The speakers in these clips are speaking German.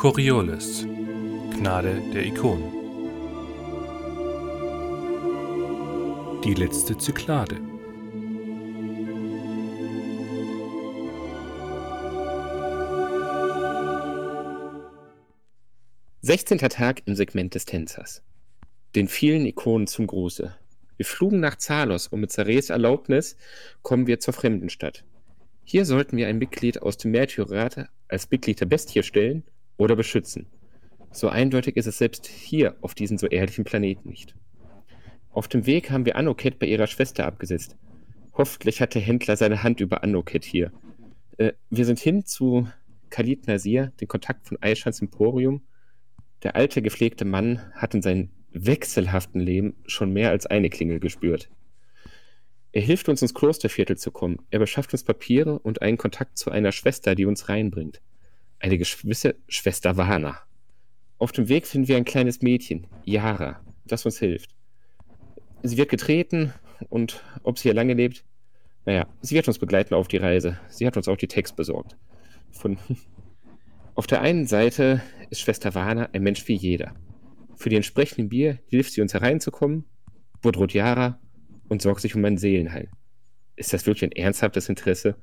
Coriolis Gnade der Ikonen Die letzte Zyklade Sechzehnter Tag im Segment des Tänzers. Den vielen Ikonen zum Gruße. Wir flogen nach Zalos und mit Zares Erlaubnis kommen wir zur Fremdenstadt. Hier sollten wir ein Mitglied aus dem Märtyrerrat als Mitglied der Bestie stellen oder beschützen. So eindeutig ist es selbst hier auf diesem so ehrlichen Planeten nicht. Auf dem Weg haben wir Anoket bei ihrer Schwester abgesetzt. Hoffentlich hat der Händler seine Hand über Anoket hier. Äh, wir sind hin zu Khalid Nasir, den Kontakt von Aishans Emporium. Der alte, gepflegte Mann hat in seinem wechselhaften Leben schon mehr als eine Klingel gespürt. Er hilft uns ins Klosterviertel zu kommen. Er beschafft uns Papiere und einen Kontakt zu einer Schwester, die uns reinbringt. Eine gewisse Schwester Vana. Auf dem Weg finden wir ein kleines Mädchen, Yara, das uns hilft. Sie wird getreten und ob sie hier lange lebt, naja, sie wird uns begleiten auf die Reise. Sie hat uns auch die Text besorgt. Von auf der einen Seite ist Schwester Vana ein Mensch wie jeder. Für die entsprechenden Bier hilft sie uns hereinzukommen, bedroht Yara und sorgt sich um mein Seelenheil. Ist das wirklich ein ernsthaftes Interesse?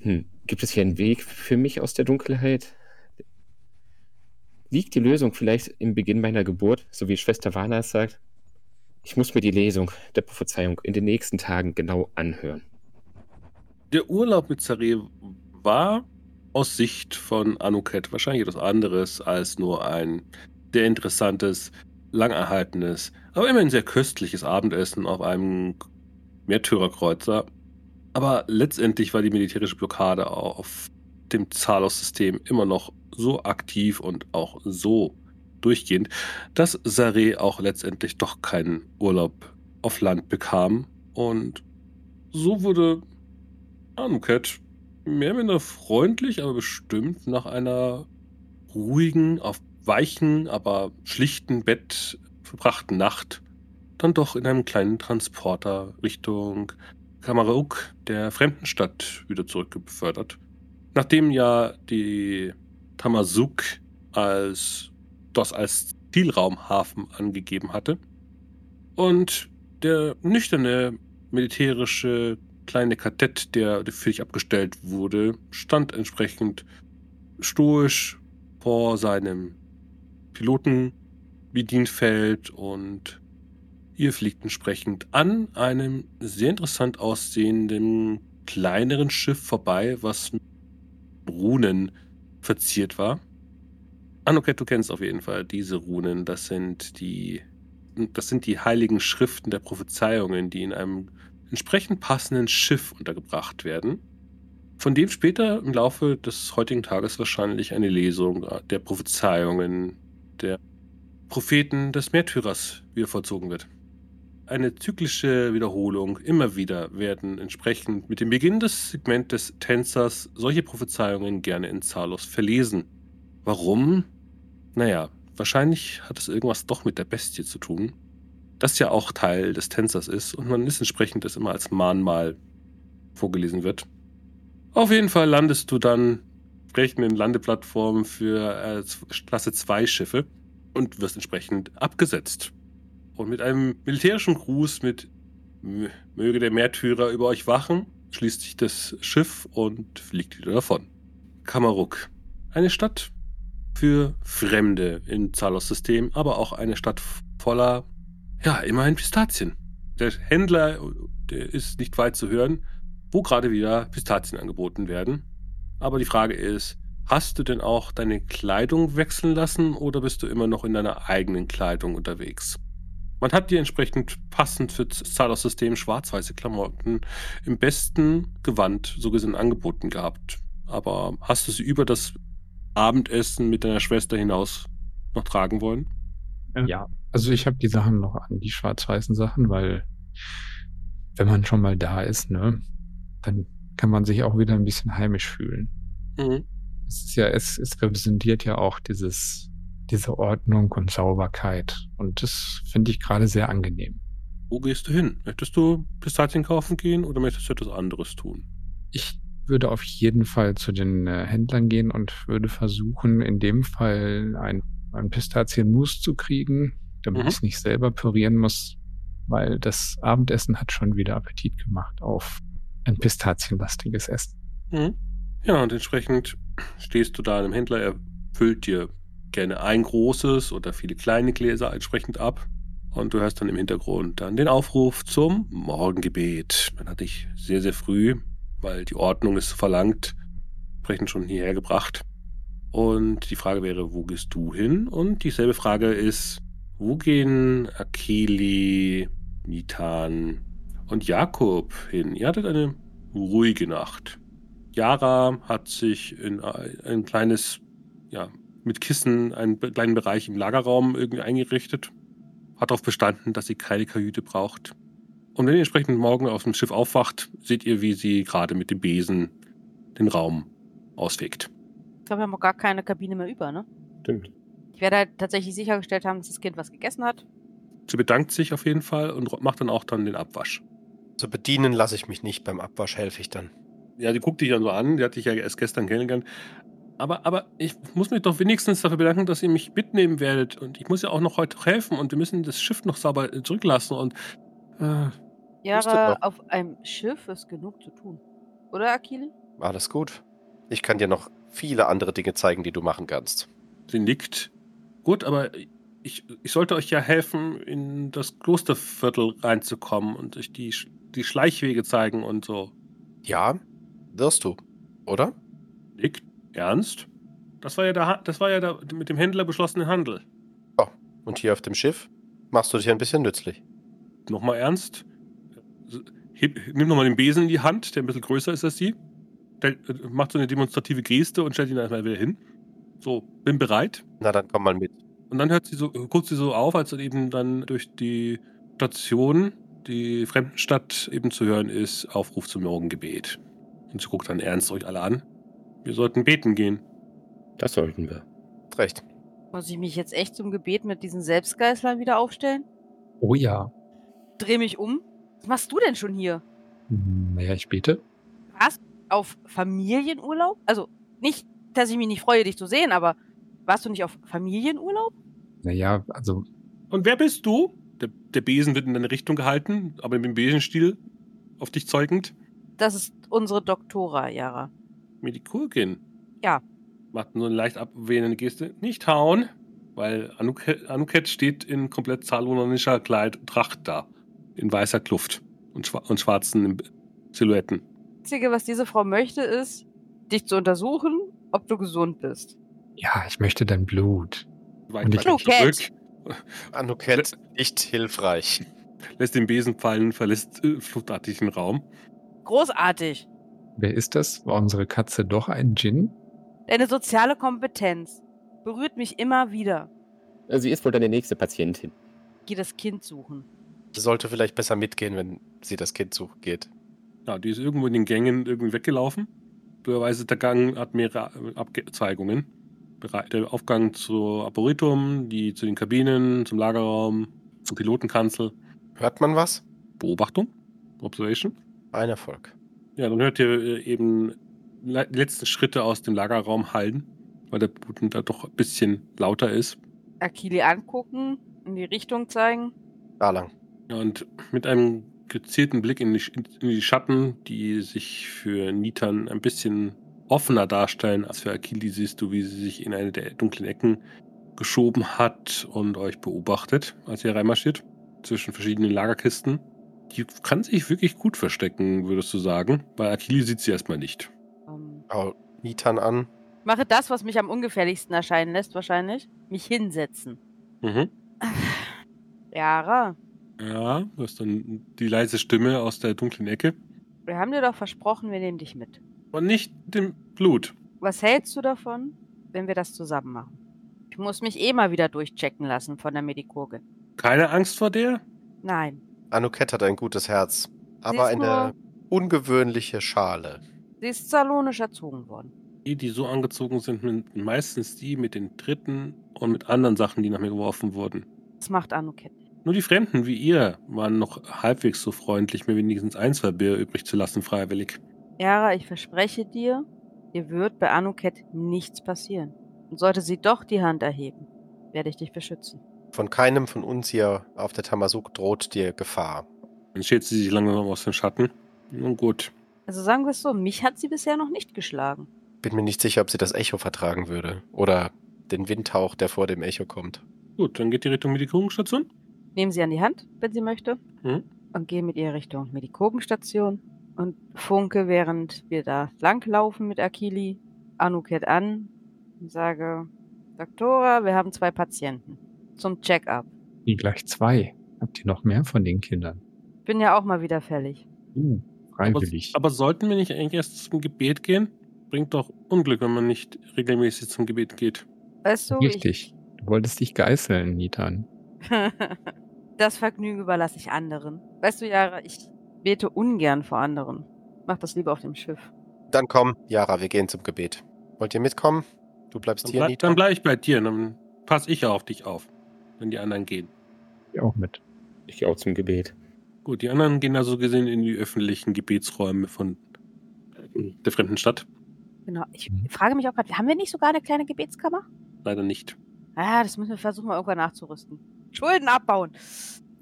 Hm, gibt es hier einen Weg für mich aus der Dunkelheit? Liegt die Lösung vielleicht im Beginn meiner Geburt, so wie Schwester Vana es sagt? Ich muss mir die Lesung der Prophezeiung in den nächsten Tagen genau anhören. Der Urlaub mit Zare war aus Sicht von Anuket wahrscheinlich etwas anderes als nur ein sehr interessantes, langerhaltenes, aber immerhin sehr köstliches Abendessen auf einem Märtyrerkreuzer. Aber letztendlich war die militärische Blockade auf dem Zalos-System immer noch so aktiv und auch so durchgehend, dass Saré auch letztendlich doch keinen Urlaub auf Land bekam. Und so wurde Anuket mehr oder minder freundlich, aber bestimmt nach einer ruhigen, auf weichen, aber schlichten Bett verbrachten Nacht dann doch in einem kleinen Transporter Richtung Kamarauk, der Fremdenstadt, wieder zurückbefördert. Nachdem ja die Tamazuk als das als Zielraumhafen angegeben hatte und der nüchterne militärische kleine Kadett, der für dich abgestellt wurde, stand entsprechend stoisch vor seinem Pilotenbedienfeld und ihr fliegt entsprechend an einem sehr interessant aussehenden kleineren Schiff vorbei, was mit Runen verziert war. Anoket, du kennst auf jeden Fall diese Runen. Das sind die, das sind die heiligen Schriften der Prophezeiungen, die in einem entsprechend passenden Schiff untergebracht werden, von dem später im Laufe des heutigen Tages wahrscheinlich eine Lesung der Prophezeiungen der Propheten des Märtyrers wieder vollzogen wird. Eine zyklische Wiederholung, immer wieder werden entsprechend mit dem Beginn des Segments des Tänzers solche Prophezeiungen gerne in Zalos verlesen. Warum? Naja, wahrscheinlich hat es irgendwas doch mit der Bestie zu tun, das ja auch Teil des Tänzers ist und man ist entsprechend das immer als Mahnmal vorgelesen wird. Auf jeden Fall landest du dann entsprechend in Landeplattformen für äh, Klasse 2 Schiffe und wirst entsprechend abgesetzt. Und mit einem militärischen Gruß mit Möge der Märtyrer über euch wachen, schließt sich das Schiff und fliegt wieder davon. Kamaruk. Eine Stadt für Fremde im Zalos-System, aber auch eine Stadt voller, ja, immerhin Pistazien. Der Händler, der ist nicht weit zu hören, wo gerade wieder Pistazien angeboten werden. Aber die Frage ist, Hast du denn auch deine Kleidung wechseln lassen oder bist du immer noch in deiner eigenen Kleidung unterwegs? Man hat dir entsprechend passend für das Zahlungssystem schwarz-weiße Klamotten im besten Gewand so gesehen angeboten gehabt. Aber hast du sie über das Abendessen mit deiner Schwester hinaus noch tragen wollen? Ja, also ich habe die Sachen noch an, die schwarz-weißen Sachen, weil wenn man schon mal da ist, ne, dann kann man sich auch wieder ein bisschen heimisch fühlen. Mhm es ist ja, es, es repräsentiert ja auch dieses, diese Ordnung und Sauberkeit. Und das finde ich gerade sehr angenehm. Wo gehst du hin? Möchtest du Pistazien kaufen gehen oder möchtest du etwas anderes tun? Ich würde auf jeden Fall zu den äh, Händlern gehen und würde versuchen, in dem Fall ein, ein Pistazienmus zu kriegen, damit mhm. ich es nicht selber pürieren muss, weil das Abendessen hat schon wieder Appetit gemacht auf ein pistazienlastiges Essen. Mhm. Ja, und entsprechend stehst du da einem Händler, er füllt dir gerne ein großes oder viele kleine Gläser entsprechend ab. Und du hörst dann im Hintergrund dann den Aufruf zum Morgengebet. Man hat dich sehr, sehr früh, weil die Ordnung es verlangt, entsprechend schon hierher gebracht. Und die Frage wäre, wo gehst du hin? Und dieselbe Frage ist, wo gehen Akeli, Nitan und Jakob hin? Ihr hattet eine ruhige Nacht. Yara hat sich in ein kleines, ja, mit Kissen einen kleinen Bereich im Lagerraum irgendwie eingerichtet. Hat darauf bestanden, dass sie keine Kajüte braucht. Und wenn ihr entsprechend morgen auf dem Schiff aufwacht, seht ihr, wie sie gerade mit dem Besen den Raum ausfegt. Ich glaube, wir haben auch gar keine Kabine mehr über, ne? Stimmt. Ich werde halt tatsächlich sichergestellt haben, dass das Kind was gegessen hat. Sie bedankt sich auf jeden Fall und macht dann auch dann den Abwasch. So bedienen lasse ich mich nicht. Beim Abwasch helfe ich dann. Ja, die guckt dich dann so an. Die hatte ich ja erst gestern kennengelernt. Aber, aber ich muss mich doch wenigstens dafür bedanken, dass ihr mich mitnehmen werdet. Und ich muss ja auch noch heute helfen. Und wir müssen das Schiff noch sauber zurücklassen. Und. Äh, Jara, auf einem Schiff ist genug zu tun. Oder, Akili? Alles gut. Ich kann dir noch viele andere Dinge zeigen, die du machen kannst. Sie nickt. Gut, aber ich, ich sollte euch ja helfen, in das Klosterviertel reinzukommen und euch die, die Schleichwege zeigen und so. Ja, wirst du, oder? Nick, ernst? Das war ja der, das war ja der mit dem Händler beschlossene Handel. Oh, und hier auf dem Schiff machst du dich ein bisschen nützlich. Nochmal ernst? Heb, nimm nochmal den Besen in die Hand, der ein bisschen größer ist als sie. Der äh, macht so eine demonstrative Geste und stellt ihn einfach wieder hin. So, bin bereit. Na, dann komm mal mit. Und dann hört sie so, guckt sie so auf, als eben dann durch die Station, die Fremdenstadt eben zu hören ist, Aufruf zum Morgengebet. Und sie guckt dann ernst euch alle an. Wir sollten beten gehen. Das sollten wir. Recht. Muss ich mich jetzt echt zum Gebet mit diesen Selbstgeißlern wieder aufstellen? Oh ja. Dreh mich um. Was machst du denn schon hier? Naja, ich bete. Was? Auf Familienurlaub? Also nicht, dass ich mich nicht freue, dich zu sehen, aber warst du nicht auf Familienurlaub? Naja, also. Und wer bist du? Der, der Besen wird in deine Richtung gehalten, aber mit dem Besenstiel auf dich zeugend. Das ist unsere Doktora, Yara. Medikurgin? Ja. Macht nur eine leicht abwehrende Geste. Nicht hauen, weil Anuket, Anuket steht in komplett zalonischer Kleid Tracht da. In weißer Kluft und, schwa und schwarzen Silhouetten. Das Einzige, was diese Frau möchte, ist, dich zu untersuchen, ob du gesund bist. Ja, ich möchte dein Blut. Weit, weit zurück. Anuket, nicht hilfreich. Lässt den Besen fallen, verlässt äh, fluchtartig den Raum. Großartig. Wer ist das? War unsere Katze doch ein Djinn? Deine soziale Kompetenz berührt mich immer wieder. Sie ist wohl deine nächste Patientin. Geh das Kind suchen. Sie sollte vielleicht besser mitgehen, wenn sie das Kind suchen geht. Ja, die ist irgendwo in den Gängen irgendwie weggelaufen. Blöderweise der Gang hat mehrere Abzweigungen. Der Aufgang zur Arboretum, die zu den Kabinen, zum Lagerraum, zum Pilotenkanzel. Hört man was? Beobachtung? Observation? Ein Erfolg. Ja, dann hört ihr äh, eben die letzten Schritte aus dem Lagerraum hallen, weil der Boden da doch ein bisschen lauter ist. Akili angucken, in die Richtung zeigen. Da lang. Ja, und mit einem gezielten Blick in die, in die Schatten, die sich für Nitan ein bisschen offener darstellen als für Akili, siehst du, wie sie sich in eine der dunklen Ecken geschoben hat und euch beobachtet, als ihr reinmarschiert, zwischen verschiedenen Lagerkisten. Die kann sich wirklich gut verstecken, würdest du sagen. Bei Akili sieht sie erstmal nicht. Um, oh, Nitan an. Mache das, was mich am ungefährlichsten erscheinen lässt, wahrscheinlich. Mich hinsetzen. Mhm. Jara. Ja, du hast dann die leise Stimme aus der dunklen Ecke. Wir haben dir doch versprochen, wir nehmen dich mit. Und nicht dem Blut. Was hältst du davon, wenn wir das zusammen machen? Ich muss mich eh mal wieder durchchecken lassen von der Medikurgin. Keine Angst vor der? Nein. Anuket hat ein gutes Herz, aber eine ungewöhnliche Schale. Sie ist salonisch erzogen worden. Die, die so angezogen sind, sind meistens die mit den Dritten und mit anderen Sachen, die nach mir geworfen wurden. Das macht Anuket. Nur die Fremden wie ihr waren noch halbwegs so freundlich, mir wenigstens ein, zwei Bier übrig zu lassen, freiwillig. Yara, ich verspreche dir, dir wird bei Anuket nichts passieren. Und sollte sie doch die Hand erheben, werde ich dich beschützen. Von keinem von uns hier auf der Tamasuk droht dir Gefahr. Dann steht sie sich langsam aus dem Schatten. Nun gut. Also sagen wir es so, mich hat sie bisher noch nicht geschlagen. Bin mir nicht sicher, ob sie das Echo vertragen würde. Oder den Windhauch, der vor dem Echo kommt. Gut, dann geht die Richtung Medikogenstation. Nehmen sie an die Hand, wenn sie möchte. Hm? Und gehen mit ihr Richtung Medikogenstation. Und funke, während wir da langlaufen mit Akili, Anuket an und sage, Doktora, wir haben zwei Patienten zum Check-up. Wie gleich zwei? Habt ihr noch mehr von den Kindern? Bin ja auch mal wieder fällig. Uh, freiwillig. Aber, aber sollten wir nicht eigentlich erst zum Gebet gehen? Bringt doch Unglück, wenn man nicht regelmäßig zum Gebet geht. Weißt du, Richtig. Du wolltest dich geißeln, Nitan. das Vergnügen überlasse ich anderen. Weißt du, Jara, ich bete ungern vor anderen. Mach das lieber auf dem Schiff. Dann komm, Jara, wir gehen zum Gebet. Wollt ihr mitkommen? Du bleibst dann hier, bleib, Nitan? Dann bleib ich bei dir, dann passe ich auf dich auf, wenn die anderen gehen. Ich auch mit. Ich gehe auch zum Gebet. Gut, die anderen gehen also gesehen in die öffentlichen Gebetsräume von der fremden Stadt. Genau. Ich frage mich auch gerade, haben wir nicht sogar eine kleine Gebetskammer? Leider nicht. Ah, das müssen wir versuchen, mal irgendwann nachzurüsten. Schulden abbauen.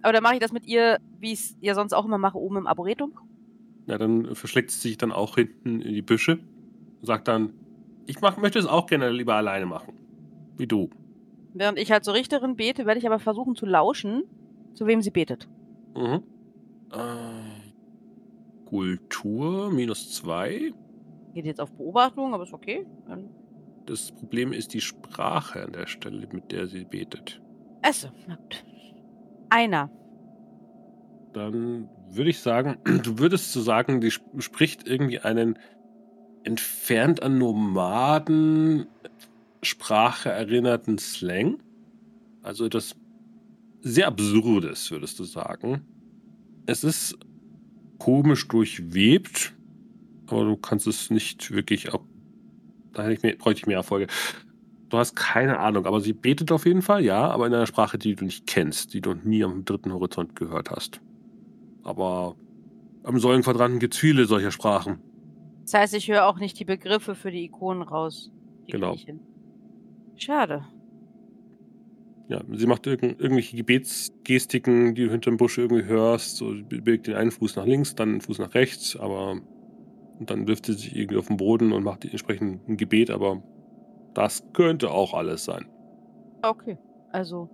Aber dann mache ich das mit ihr, wie ich es ja sonst auch immer mache, oben im Arboretum. Ja, dann verschlägt sie sich dann auch hinten in die Büsche und sagt dann, ich mach, möchte es auch gerne lieber alleine machen. Wie du. Während ich halt zur Richterin bete, werde ich aber versuchen zu lauschen, zu wem sie betet. Mhm. Äh, Kultur minus zwei. Geht jetzt auf Beobachtung, aber ist okay. Dann Das Problem ist die Sprache an der Stelle, mit der sie betet. Gut. Einer. Dann würde ich sagen, du würdest so sagen, die sp- spricht irgendwie einen entfernt an Nomaden Sprache erinnerten Slang. Also etwas sehr Absurdes, würdest du sagen. Es ist komisch durchwebt, aber du kannst es nicht wirklich auch. Da hätte ich mehr, bräuchte ich mehr Erfolge. Du hast keine Ahnung, aber sie betet auf jeden Fall, ja, aber in einer Sprache, die du nicht kennst, die du nie am dritten Horizont gehört hast. Aber am Säulenquadranten gibt es viele solcher Sprachen. Das heißt, ich höre auch nicht die Begriffe für die Ikonen raus. Die Genau. Schade. Ja, sie macht irgend, irgendwelche Gebetsgestiken, die du hinterm Busch irgendwie hörst. So, sie bewegt den einen Fuß nach links, dann den Fuß nach rechts, aber und dann wirft sie sich irgendwie auf den Boden und macht entsprechend ein Gebet, aber das könnte auch alles sein. Okay. Also.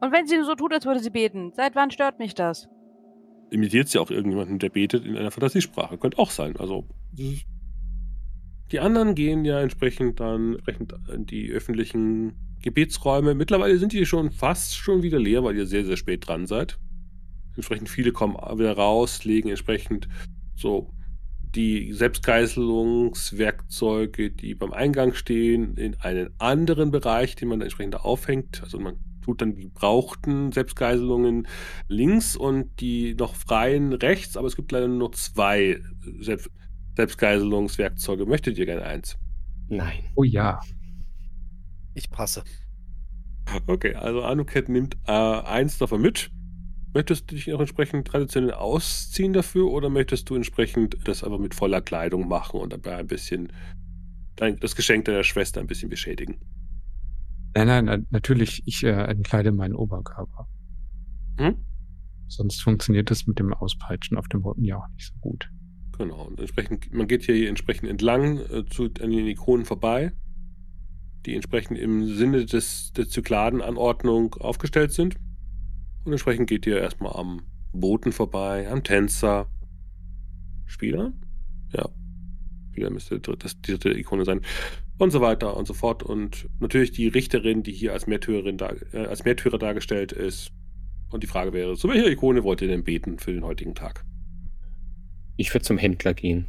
Und wenn sie so tut, als würde sie beten, seit wann stört mich das? Imitiert sie auch irgendjemanden, der betet in einer Fantasiesprache. Könnte auch sein. Also. Die anderen gehen ja entsprechend dann entsprechend in die öffentlichen Gebetsräume. Mittlerweile sind die schon fast schon wieder leer, weil ihr sehr, sehr spät dran seid. Entsprechend viele kommen wieder raus, legen entsprechend so die Selbstgeißelungswerkzeuge, die beim Eingang stehen, in einen anderen Bereich, den man entsprechend aufhängt. Also man tut dann die gebrauchten Selbstgeißelungen links und die noch freien rechts, aber es gibt leider nur zwei Selbst Selbstgeißelungswerkzeuge. Möchtet ihr gerne eins? Nein. Oh ja. Ich passe. Okay, also Anuket nimmt äh, eins davon mit. Möchtest du dich auch entsprechend traditionell ausziehen dafür oder möchtest du entsprechend das aber mit voller Kleidung machen und dabei ein bisschen dein, das Geschenk deiner Schwester ein bisschen beschädigen? Nein, nein, na- natürlich, ich äh, entkleide meinen Oberkörper. Hm? Sonst funktioniert das mit dem Auspeitschen auf dem Rücken ja auch nicht so gut. Genau. Und entsprechend, man geht hier entsprechend entlang äh, zu, an den Ikonen vorbei, die entsprechend im Sinne des, der Zykladenanordnung aufgestellt sind. Und entsprechend geht ihr erstmal am Boten vorbei, am Tänzer. Spieler? Ja. Spieler müsste das, die dritte Ikone sein. Und so weiter und so fort. Und natürlich die Richterin, die hier als Märtyrerin dar, äh, als Märtyrer dargestellt ist. Und die Frage wäre, zu welcher Ikone wollt ihr denn beten für den heutigen Tag? Ich würde zum Händler gehen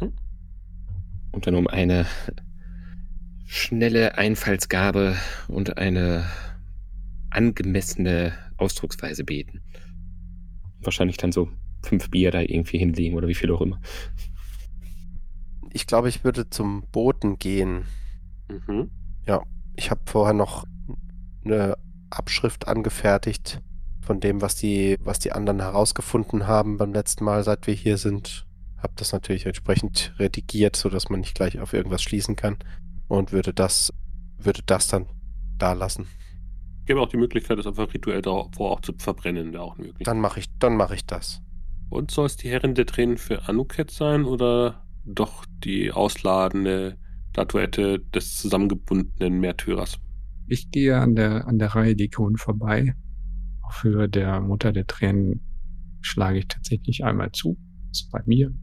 Mhm. und dann um eine schnelle Einfallsgabe und eine angemessene Ausdrucksweise beten. Wahrscheinlich dann so fünf Bier da irgendwie hinlegen oder wie viel auch immer. Ich glaube, ich würde zum Boten gehen. Mhm. Ich habe vorher noch eine Abschrift angefertigt von dem, was die, was die anderen herausgefunden haben beim letzten Mal, seit wir hier sind. habe das natürlich entsprechend redigiert, sodass man nicht gleich auf irgendwas schließen kann und würde das, würde das dann da lassen. Gäbe auch die Möglichkeit, das einfach rituell davor auch zu verbrennen, wäre auch möglich. Dann mache ich, dann mache ich das. Und soll es die Herrin der Tränen für Anuket sein oder doch die ausladende Statuette des zusammengebundenen Märtyrers? Ich gehe an der, an der Reihe Dikon vorbei. Auf Höhe der Mutter der Tränen schlage ich tatsächlich einmal zu. Das ist bei mir.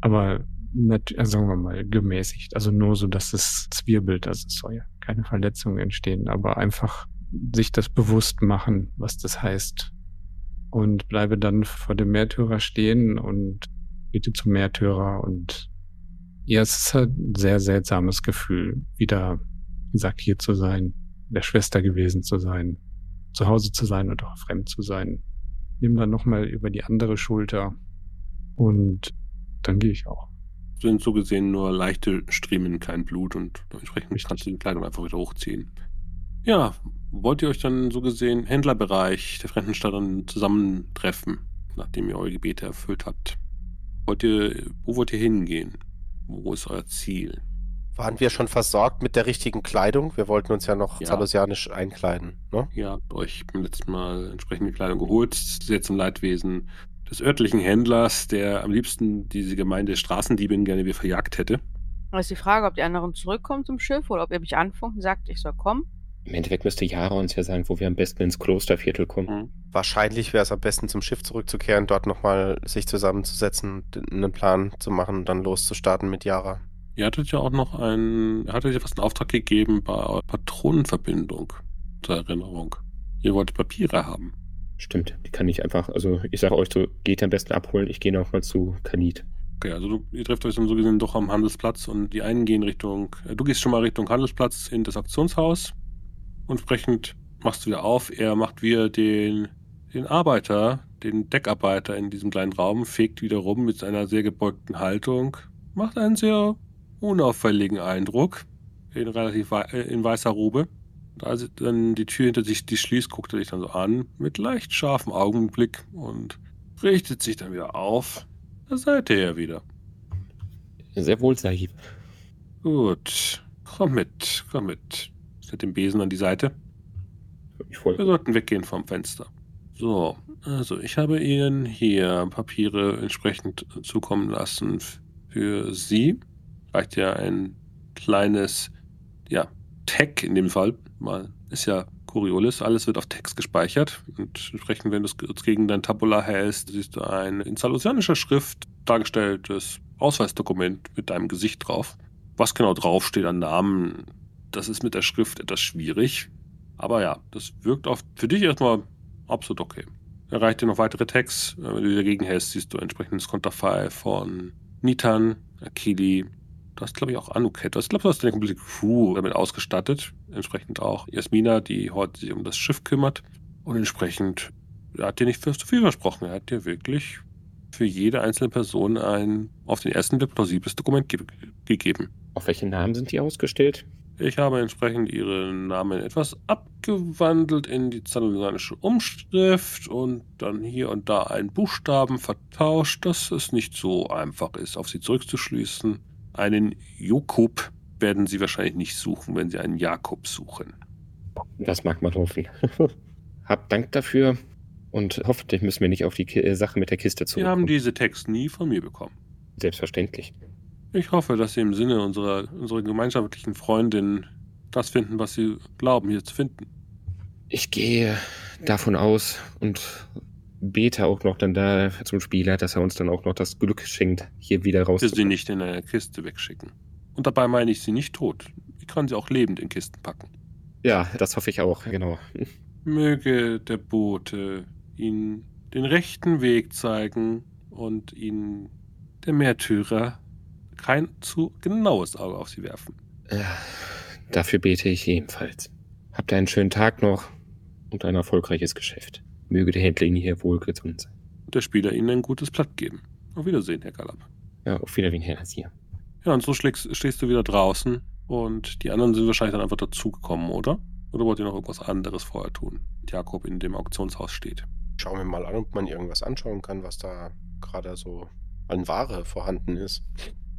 Aber äh, sagen wir mal, gemäßigt. Also nur so, dass es zwirbelt. Also es soll ja keine Verletzungen entstehen, aber einfach sich das bewusst machen, was das heißt. Und bleibe dann vor dem Märtyrer stehen und bitte zum Märtyrer und ja, es ist halt ein sehr seltsames Gefühl, wieder, wie gesagt, hier zu sein, der Schwester gewesen zu sein, zu Hause zu sein und auch fremd zu sein. Nimm dann nochmal über die andere Schulter und dann gehe ich auch. Sind so gesehen nur leichte Striemen, kein Blut und dementsprechend Richtig. kannst du die Kleidung einfach wieder hochziehen. Ja, wollt ihr euch dann so gesehen Händlerbereich der Fremdenstadt dann zusammentreffen, nachdem ihr eure Gebete erfüllt habt? Wollt ihr, wo wollt ihr hingehen? Wo ist euer Ziel? Waren wir schon versorgt mit der richtigen Kleidung? Wir wollten uns ja noch ja. zalosianisch einkleiden, ne? Ihr habt euch beim letzten Mal entsprechende Kleidung geholt. Sehr zum Leidwesen des örtlichen Händlers, der am liebsten diese Gemeinde Straßendiebin gerne wieder verjagt hätte. Da ist die Frage, ob die anderen zurückkommen zum Schiff oder ob ihr mich anfunkt und sagt, ich soll kommen. Im Endeffekt müsste Jara uns ja sagen, wo wir am besten ins Klosterviertel kommen. Mhm. Wahrscheinlich wäre es am besten, zum Schiff zurückzukehren, dort nochmal sich zusammenzusetzen, einen Plan zu machen und dann loszustarten mit Jara. Ihr hattet ja auch noch einen, ihr hattet ja fast einen Auftrag gegeben bei Patronenverbindung zur Erinnerung. Ihr wollt Papiere haben. Stimmt, die kann ich einfach, also ich sage euch so, geht am besten abholen, ich gehe nochmal zu Kanit. Okay, also du, ihr trefft euch dann so gesehen doch am Handelsplatz und die einen gehen Richtung, äh, du gehst schon mal Richtung Handelsplatz in das Auktionshaus und entsprechend machst du wieder auf, er macht wieder den, den Arbeiter, den Deckarbeiter in diesem kleinen Raum, fegt wieder rum mit seiner sehr gebeugten Haltung, macht einen sehr unauffälligen Eindruck in relativ äh, in weißer Robe. Und als dann die Tür hinter sich die schließt, guckt er dich dann so an mit leicht scharfem Augenblick und richtet sich dann wieder auf. Da seid ihr ja wieder. Sehr wohl, Sahib. Gut, komm mit, komm mit. Mit dem Besen an die Seite. Wir sollten weggehen vom Fenster. So, also ich habe Ihnen hier Papiere entsprechend zukommen lassen für Sie reicht ja ein kleines, ja, Tag in dem Fall. Mal ist ja Coriolis, alles wird auf Text gespeichert. Und entsprechend, wenn du es gegen dein Tabula hältst, siehst du ein in salosianischer Schrift dargestelltes Ausweisdokument mit deinem Gesicht drauf. Was genau draufsteht an Namen, das ist mit der Schrift etwas schwierig. Aber ja, das wirkt auf, für dich erstmal absolut okay. Erreicht dir noch weitere Tags. Wenn du dagegen hältst, siehst du entsprechendes Konterfei von Nitan, Akili, Du hast, glaube ich, auch Anuket. Ich glaube, du hast deine komplette Crew damit ausgestattet. Entsprechend auch Jasmina, die heute sich um das Schiff kümmert. Und entsprechend, er hat dir nicht zu viel versprochen. Er hat dir wirklich für jede einzelne Person ein auf den ersten Blick plausibles Dokument ge gegeben. Auf welche Namen sind die ausgestellt? Ich habe entsprechend ihre Namen etwas abgewandelt in die zanosanische Umschrift und dann hier und da einen Buchstaben vertauscht, dass es nicht so einfach ist, auf sie zurückzuschließen. Einen Jakob werden Sie wahrscheinlich nicht suchen, wenn Sie einen Jakob suchen. Das mag man hoffen. Hab Dank dafür und hoffentlich müssen wir nicht auf die Ki Sache mit der Kiste zurückkommen. Sie haben diese Text nie von mir bekommen. Selbstverständlich. Ich hoffe, dass Sie im Sinne unserer, unserer gemeinschaftlichen Freundin das finden, was Sie glauben, hier zu finden. Ich gehe davon aus und bete auch noch dann da zum Spieler, dass er uns dann auch noch das Glück schenkt, hier wieder raus. Will sie nicht in einer Kiste wegschicken. Und dabei meine ich sie nicht tot. Ich kann sie auch lebend in Kisten packen. Ja, das hoffe ich auch, genau. Möge der Bote ihnen den rechten Weg zeigen und ihnen der Märtyrer kein zu genaues Auge auf sie werfen. Ja, dafür bete ich ebenfalls. Habt einen schönen Tag noch und ein erfolgreiches Geschäft. Möge der Händler Ihnen hier wohlgesund sein. Und der Spieler Ihnen ein gutes Blatt geben. Auf Wiedersehen, Herr Galab. Ja, auf Wiedersehen, Herr Nasir. Ja, und so schlägst, stehst du wieder draußen und die anderen sind wahrscheinlich dann einfach dazugekommen, oder? Oder wollt ihr noch irgendwas anderes vorher tun? Jakob in dem Auktionshaus steht. Schauen wir mal an, ob man irgendwas anschauen kann, was da gerade so an Ware vorhanden ist.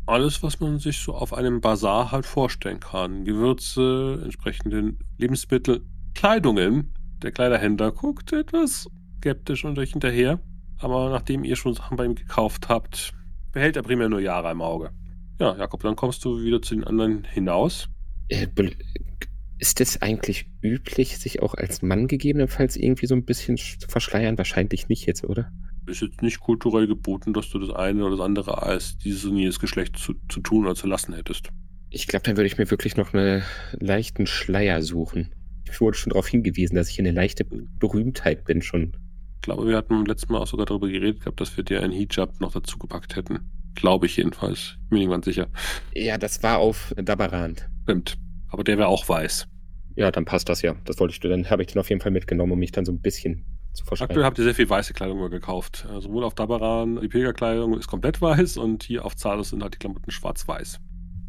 Alles, was man sich so auf einem Bazar halt vorstellen kann. Gewürze, entsprechende Lebensmittel, Kleidungen. Der Kleiderhändler guckt etwas skeptisch und euch hinterher. Aber nachdem ihr schon Sachen bei ihm gekauft habt, behält er primär nur Jahre im Auge. Ja, Jakob, dann kommst du wieder zu den anderen hinaus. Äh, ist es eigentlich üblich, sich auch als Mann gegebenenfalls irgendwie so ein bisschen zu verschleiern? Wahrscheinlich nicht jetzt, oder? Ist jetzt nicht kulturell geboten, dass du das eine oder das andere als dieses und jenes Geschlecht zu, zu tun oder zu lassen hättest. Ich glaube, dann würde ich mir wirklich noch einen leichten Schleier suchen. Ich wurde schon darauf hingewiesen, dass ich eine leichte Berühmtheit bin schon. Ich glaube, wir hatten letztes Mal auch sogar darüber geredet gehabt, dass wir dir einen Hijab noch dazu gepackt hätten. Glaube ich jedenfalls. Ich bin mir nicht ganz sicher. Ja, das war auf Dabarand. Stimmt. Aber der wäre auch weiß. Ja, dann passt das ja. Das wollte ich, dann habe ich den auf jeden Fall mitgenommen, um mich dann so ein bisschen zu verschreiben. Aktuell habt ihr sehr viel weiße Kleidung gekauft. Äh, sowohl auf Dabaran, die Pilgerkleidung ist komplett weiß und hier auf Zalos sind halt die Klamotten schwarz-weiß.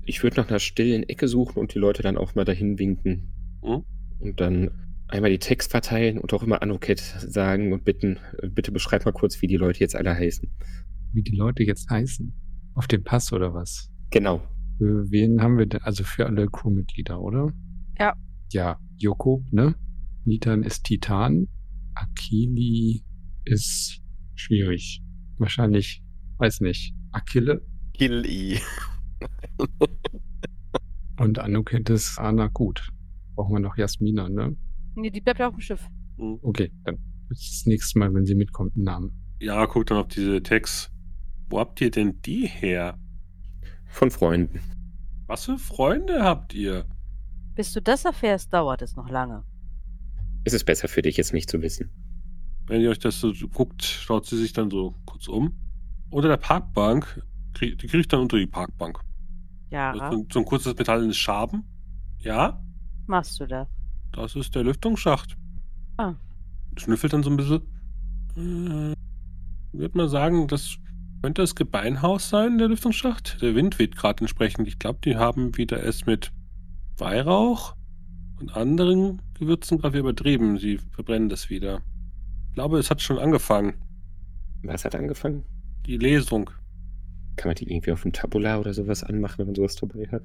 Ich würde nach einer stillen Ecke suchen und die Leute dann auch mal dahin winken. Mhm. Und dann einmal die Text verteilen und auch immer Anoket sagen und bitten, äh, bitte beschreib mal kurz, wie die Leute jetzt alle heißen. Wie die Leute jetzt heißen? Auf dem Pass oder was? Genau. Für wen haben wir denn? Also für alle Crewmitglieder, oder? Ja. Ja, Joko, ne? Nitan ist Titan. Akili ist schwierig. Wahrscheinlich, weiß nicht. Akille? Kili. Und Anuket ist Anna gut. Brauchen wir noch Jasmina, ne? Nee, die bleibt ja auf dem Schiff. Mhm. Okay, dann das nächste Mal, wenn sie mitkommt, einen Namen. Ja, guckt dann auf diese Text. Wo habt ihr denn die her? Von Freunden. Was für Freunde habt ihr? Bis du das erfährst, dauert es noch lange. Ist es besser für dich, jetzt nicht zu wissen. Wenn ihr euch das so guckt, schaut sie sich dann so kurz um. Unter der Parkbank, die kriegt dann unter die Parkbank. Ja. So, so ein kurzes metallenes Schaben. Ja? Machst du das? Das ist der Lüftungsschacht. Ah. Schnüffelt dann so ein bisschen. Äh, würde mal sagen, das könnte das Gebeinhaus sein, der Lüftungsschacht. Der Wind weht gerade entsprechend. Ich glaube, die haben wieder es mit Weihrauch und anderen Gewürzen gerade übertrieben. Sie verbrennen das wieder. Ich glaube, es hat schon angefangen. Was hat angefangen? Die Lesung. Kann man die irgendwie auf dem Tabula oder sowas anmachen, wenn man sowas dabei hat?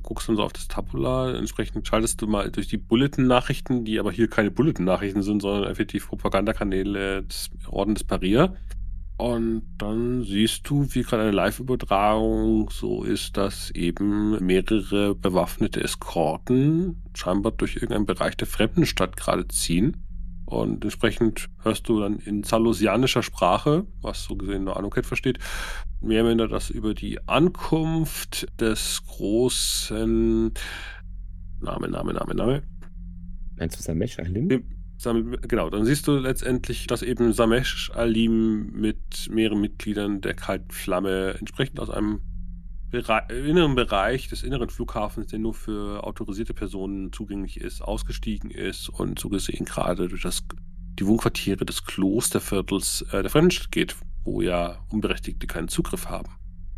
Du guckst dann so auf das Tabula, entsprechend schaltest du mal durch die Bulletin-Nachrichten, die aber hier keine Bulletin-Nachrichten sind, sondern effektiv Propagandakanäle des Orden des Parier. Und dann siehst du, wie gerade eine Live-Übertragung so ist, dass eben mehrere bewaffnete Eskorten scheinbar durch irgendeinen Bereich der Fremdenstadt gerade ziehen. Und entsprechend hörst du dann in zalosianischer Sprache, was so gesehen nur Anuket versteht, mehr oder das über die Ankunft des großen Name, Name, Name, Name. Meinst du Samesh Alim? Genau, dann siehst du letztendlich, dass eben Samesh Alim mit mehreren Mitgliedern der kalten Flamme entsprechend aus einem Bere inneren Bereich des inneren Flughafens, der nur für autorisierte Personen zugänglich ist, ausgestiegen ist und so gesehen gerade durch das, die Wohnquartiere des Klosterviertels äh, der Fremdenstadt geht, wo ja Unberechtigte keinen Zugriff haben.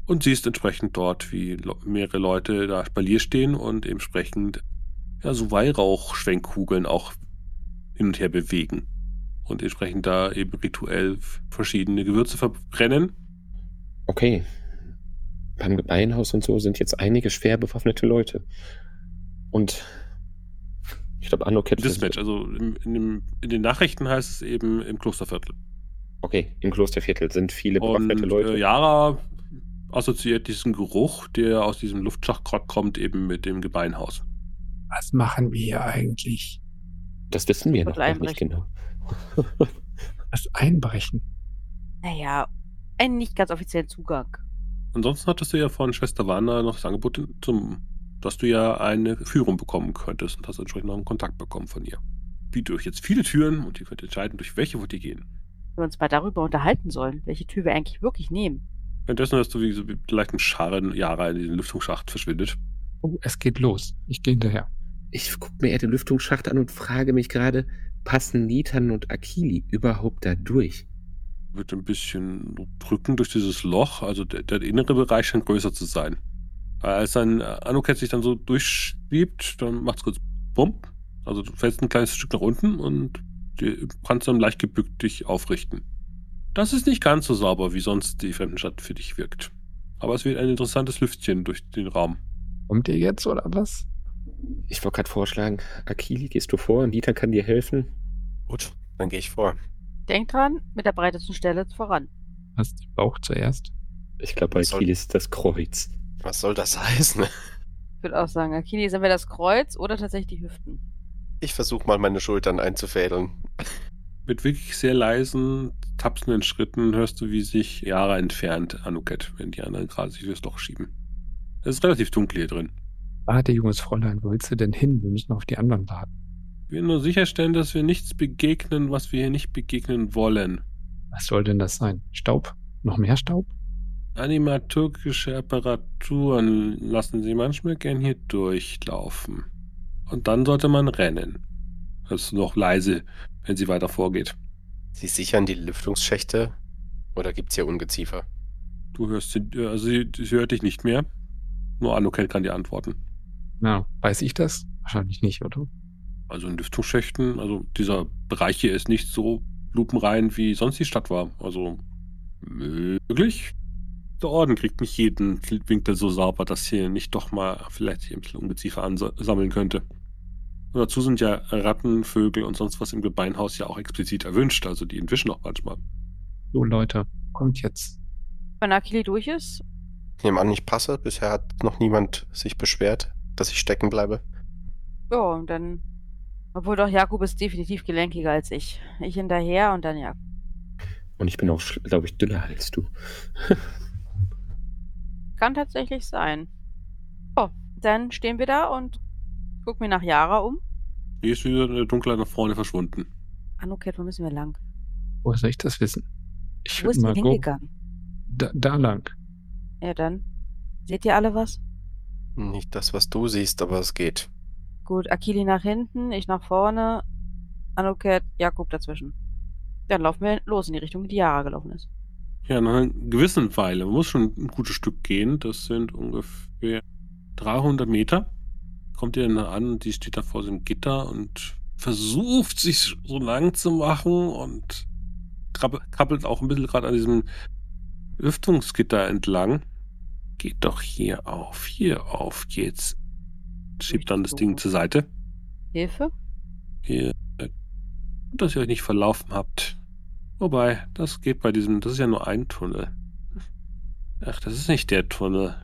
Und siehst entsprechend dort, wie mehrere Leute da Spalier stehen und entsprechend ja, so Weihrauchschwenkkugeln auch hin und her bewegen. Und entsprechend da eben rituell verschiedene Gewürze verbrennen. Okay. Beim Gebeinhaus und so sind jetzt einige schwer bewaffnete Leute. Und ich glaube, Anno kennt Dispatch, also in, in, dem, in, den Nachrichten heißt es eben im Klosterviertel. Okay, im Klosterviertel sind viele bewaffnete und, Leute. Äh, Yara assoziiert diesen Geruch, der aus diesem Luftschacht kommt, eben mit dem Gebeinhaus. Was machen wir hier eigentlich? Das wissen wir noch nicht genau. das Einbrechen. Naja, einen nicht ganz offiziellen Zugang. Ansonsten hattest du ja von Schwester Wanda noch das Angebot, zum, dass du ja eine Führung bekommen könntest und hast entsprechend noch einen Kontakt bekommen von ihr. Wie durch jetzt viele Türen und ihr könnt entscheiden, durch welche wollt ihr gehen. Wir uns mal darüber unterhalten sollen, welche Tür wir eigentlich wirklich nehmen. Währenddessen hast du wie so vielleicht ein Scharen Jahre in diesen Lüftungsschacht verschwindet. Oh, es geht los. Ich gehe hinterher. Ich gucke mir eher den Lüftungsschacht an und frage mich gerade, passen Nitan und Akili überhaupt da durch? Wird ein bisschen drücken durch dieses Loch, also der, der innere Bereich scheint größer zu sein. Als ein Anuket sich dann so durchschiebt, dann macht es kurz Bump. Also du fällst ein kleines Stück nach unten und du kannst dann leicht gebückt dich aufrichten. Das ist nicht ganz so sauber, wie sonst die Fremdenstadt für dich wirkt. Aber es wird ein interessantes Lüftchen durch den Raum. Kommt ihr jetzt oder was? Ich wollte gerade vorschlagen, Akili, gehst du vor? Anita kann dir helfen. Gut, dann gehe ich vor. Denk dran, mit der breitesten Stelle voran. Was, den Bauch zuerst? Ich glaube, bei Akili ist das Kreuz. Was soll das heißen? Ich würde auch sagen, Akili, sind wir das Kreuz oder tatsächlich die Hüften? Ich versuche mal meine Schultern einzufädeln. Mit wirklich sehr leisen, tapsenden Schritten hörst du, wie sich Yara entfernt, Anuket, wenn die anderen gerade sich durchs Loch schieben. Es ist relativ dunkel hier drin. Warte, junges Fräulein, wo willst du denn hin? Wir müssen auf die anderen warten. Will nur sicherstellen, dass wir nichts begegnen, was wir hier nicht begegnen wollen. Was soll denn das sein? Staub? Noch mehr Staub? Animaturgische Apparaturen lassen sie manchmal gern hier durchlaufen. Und dann sollte man rennen. Das ist noch leise, wenn sie weiter vorgeht. Sie sichern die Lüftungsschächte? Oder gibt's hier Ungeziefer? Du hörst sie, also sie, sie hört dich nicht mehr. Nur Anukel kann dir antworten. Na, weiß ich das? Wahrscheinlich nicht, oder? Also in Lüftungsschächten, also dieser Bereich hier ist nicht so lupenrein, wie sonst die Stadt war. Also möglich. Der Orden kriegt nicht jeden Winkel so sauber, dass hier nicht doch mal vielleicht hier ein bisschen Ungeziefer ansammeln könnte. Und dazu sind ja Ratten, Vögel und sonst was im Gebeinhaus ja auch explizit erwünscht, also die entwischen auch manchmal. So, Leute, kommt jetzt. Wenn Akili durch ist, Ich nehme an, ich passe. Bisher hat noch niemand sich beschwert, dass ich stecken bleibe. ja, und dann. Obwohl doch Jakub ist definitiv gelenkiger als ich. Ich hinterher und dann ja. Und ich bin auch, glaube ich, dünner als du. Kann tatsächlich sein. Oh, dann stehen wir da und guck mir nach Yara um. Die ist wieder in der Dunkelheit nach vorne verschwunden. Anuket, wo müssen wir lang? Woher soll ich das wissen? Ich Wo ist die mal hingegangen? da, da lang. Ja, dann. Seht ihr alle was? Nicht das, was du siehst, aber es geht. Gut, Akili nach hinten, ich nach vorne, Anuket, Jakub dazwischen. Dann laufen wir los in die Richtung, die Yara gelaufen ist. Ja, nach einer gewissen Weile. Man muss schon ein gutes Stück gehen. Das sind ungefähr 300 Meter. Kommt ihr dann an und die steht da vor einem Gitter und versucht, sich so lang zu machen und krabbelt auch ein bisschen gerade an diesem Lüftungsgitter entlang. Geht doch hier auf, hier auf geht's. Schiebt dann das Ding zur Seite. Hilfe? Hier, dass ihr euch nicht verlaufen habt. Wobei, das geht bei diesem, das ist ja nur ein Tunnel. Ach, das ist nicht der Tunnel.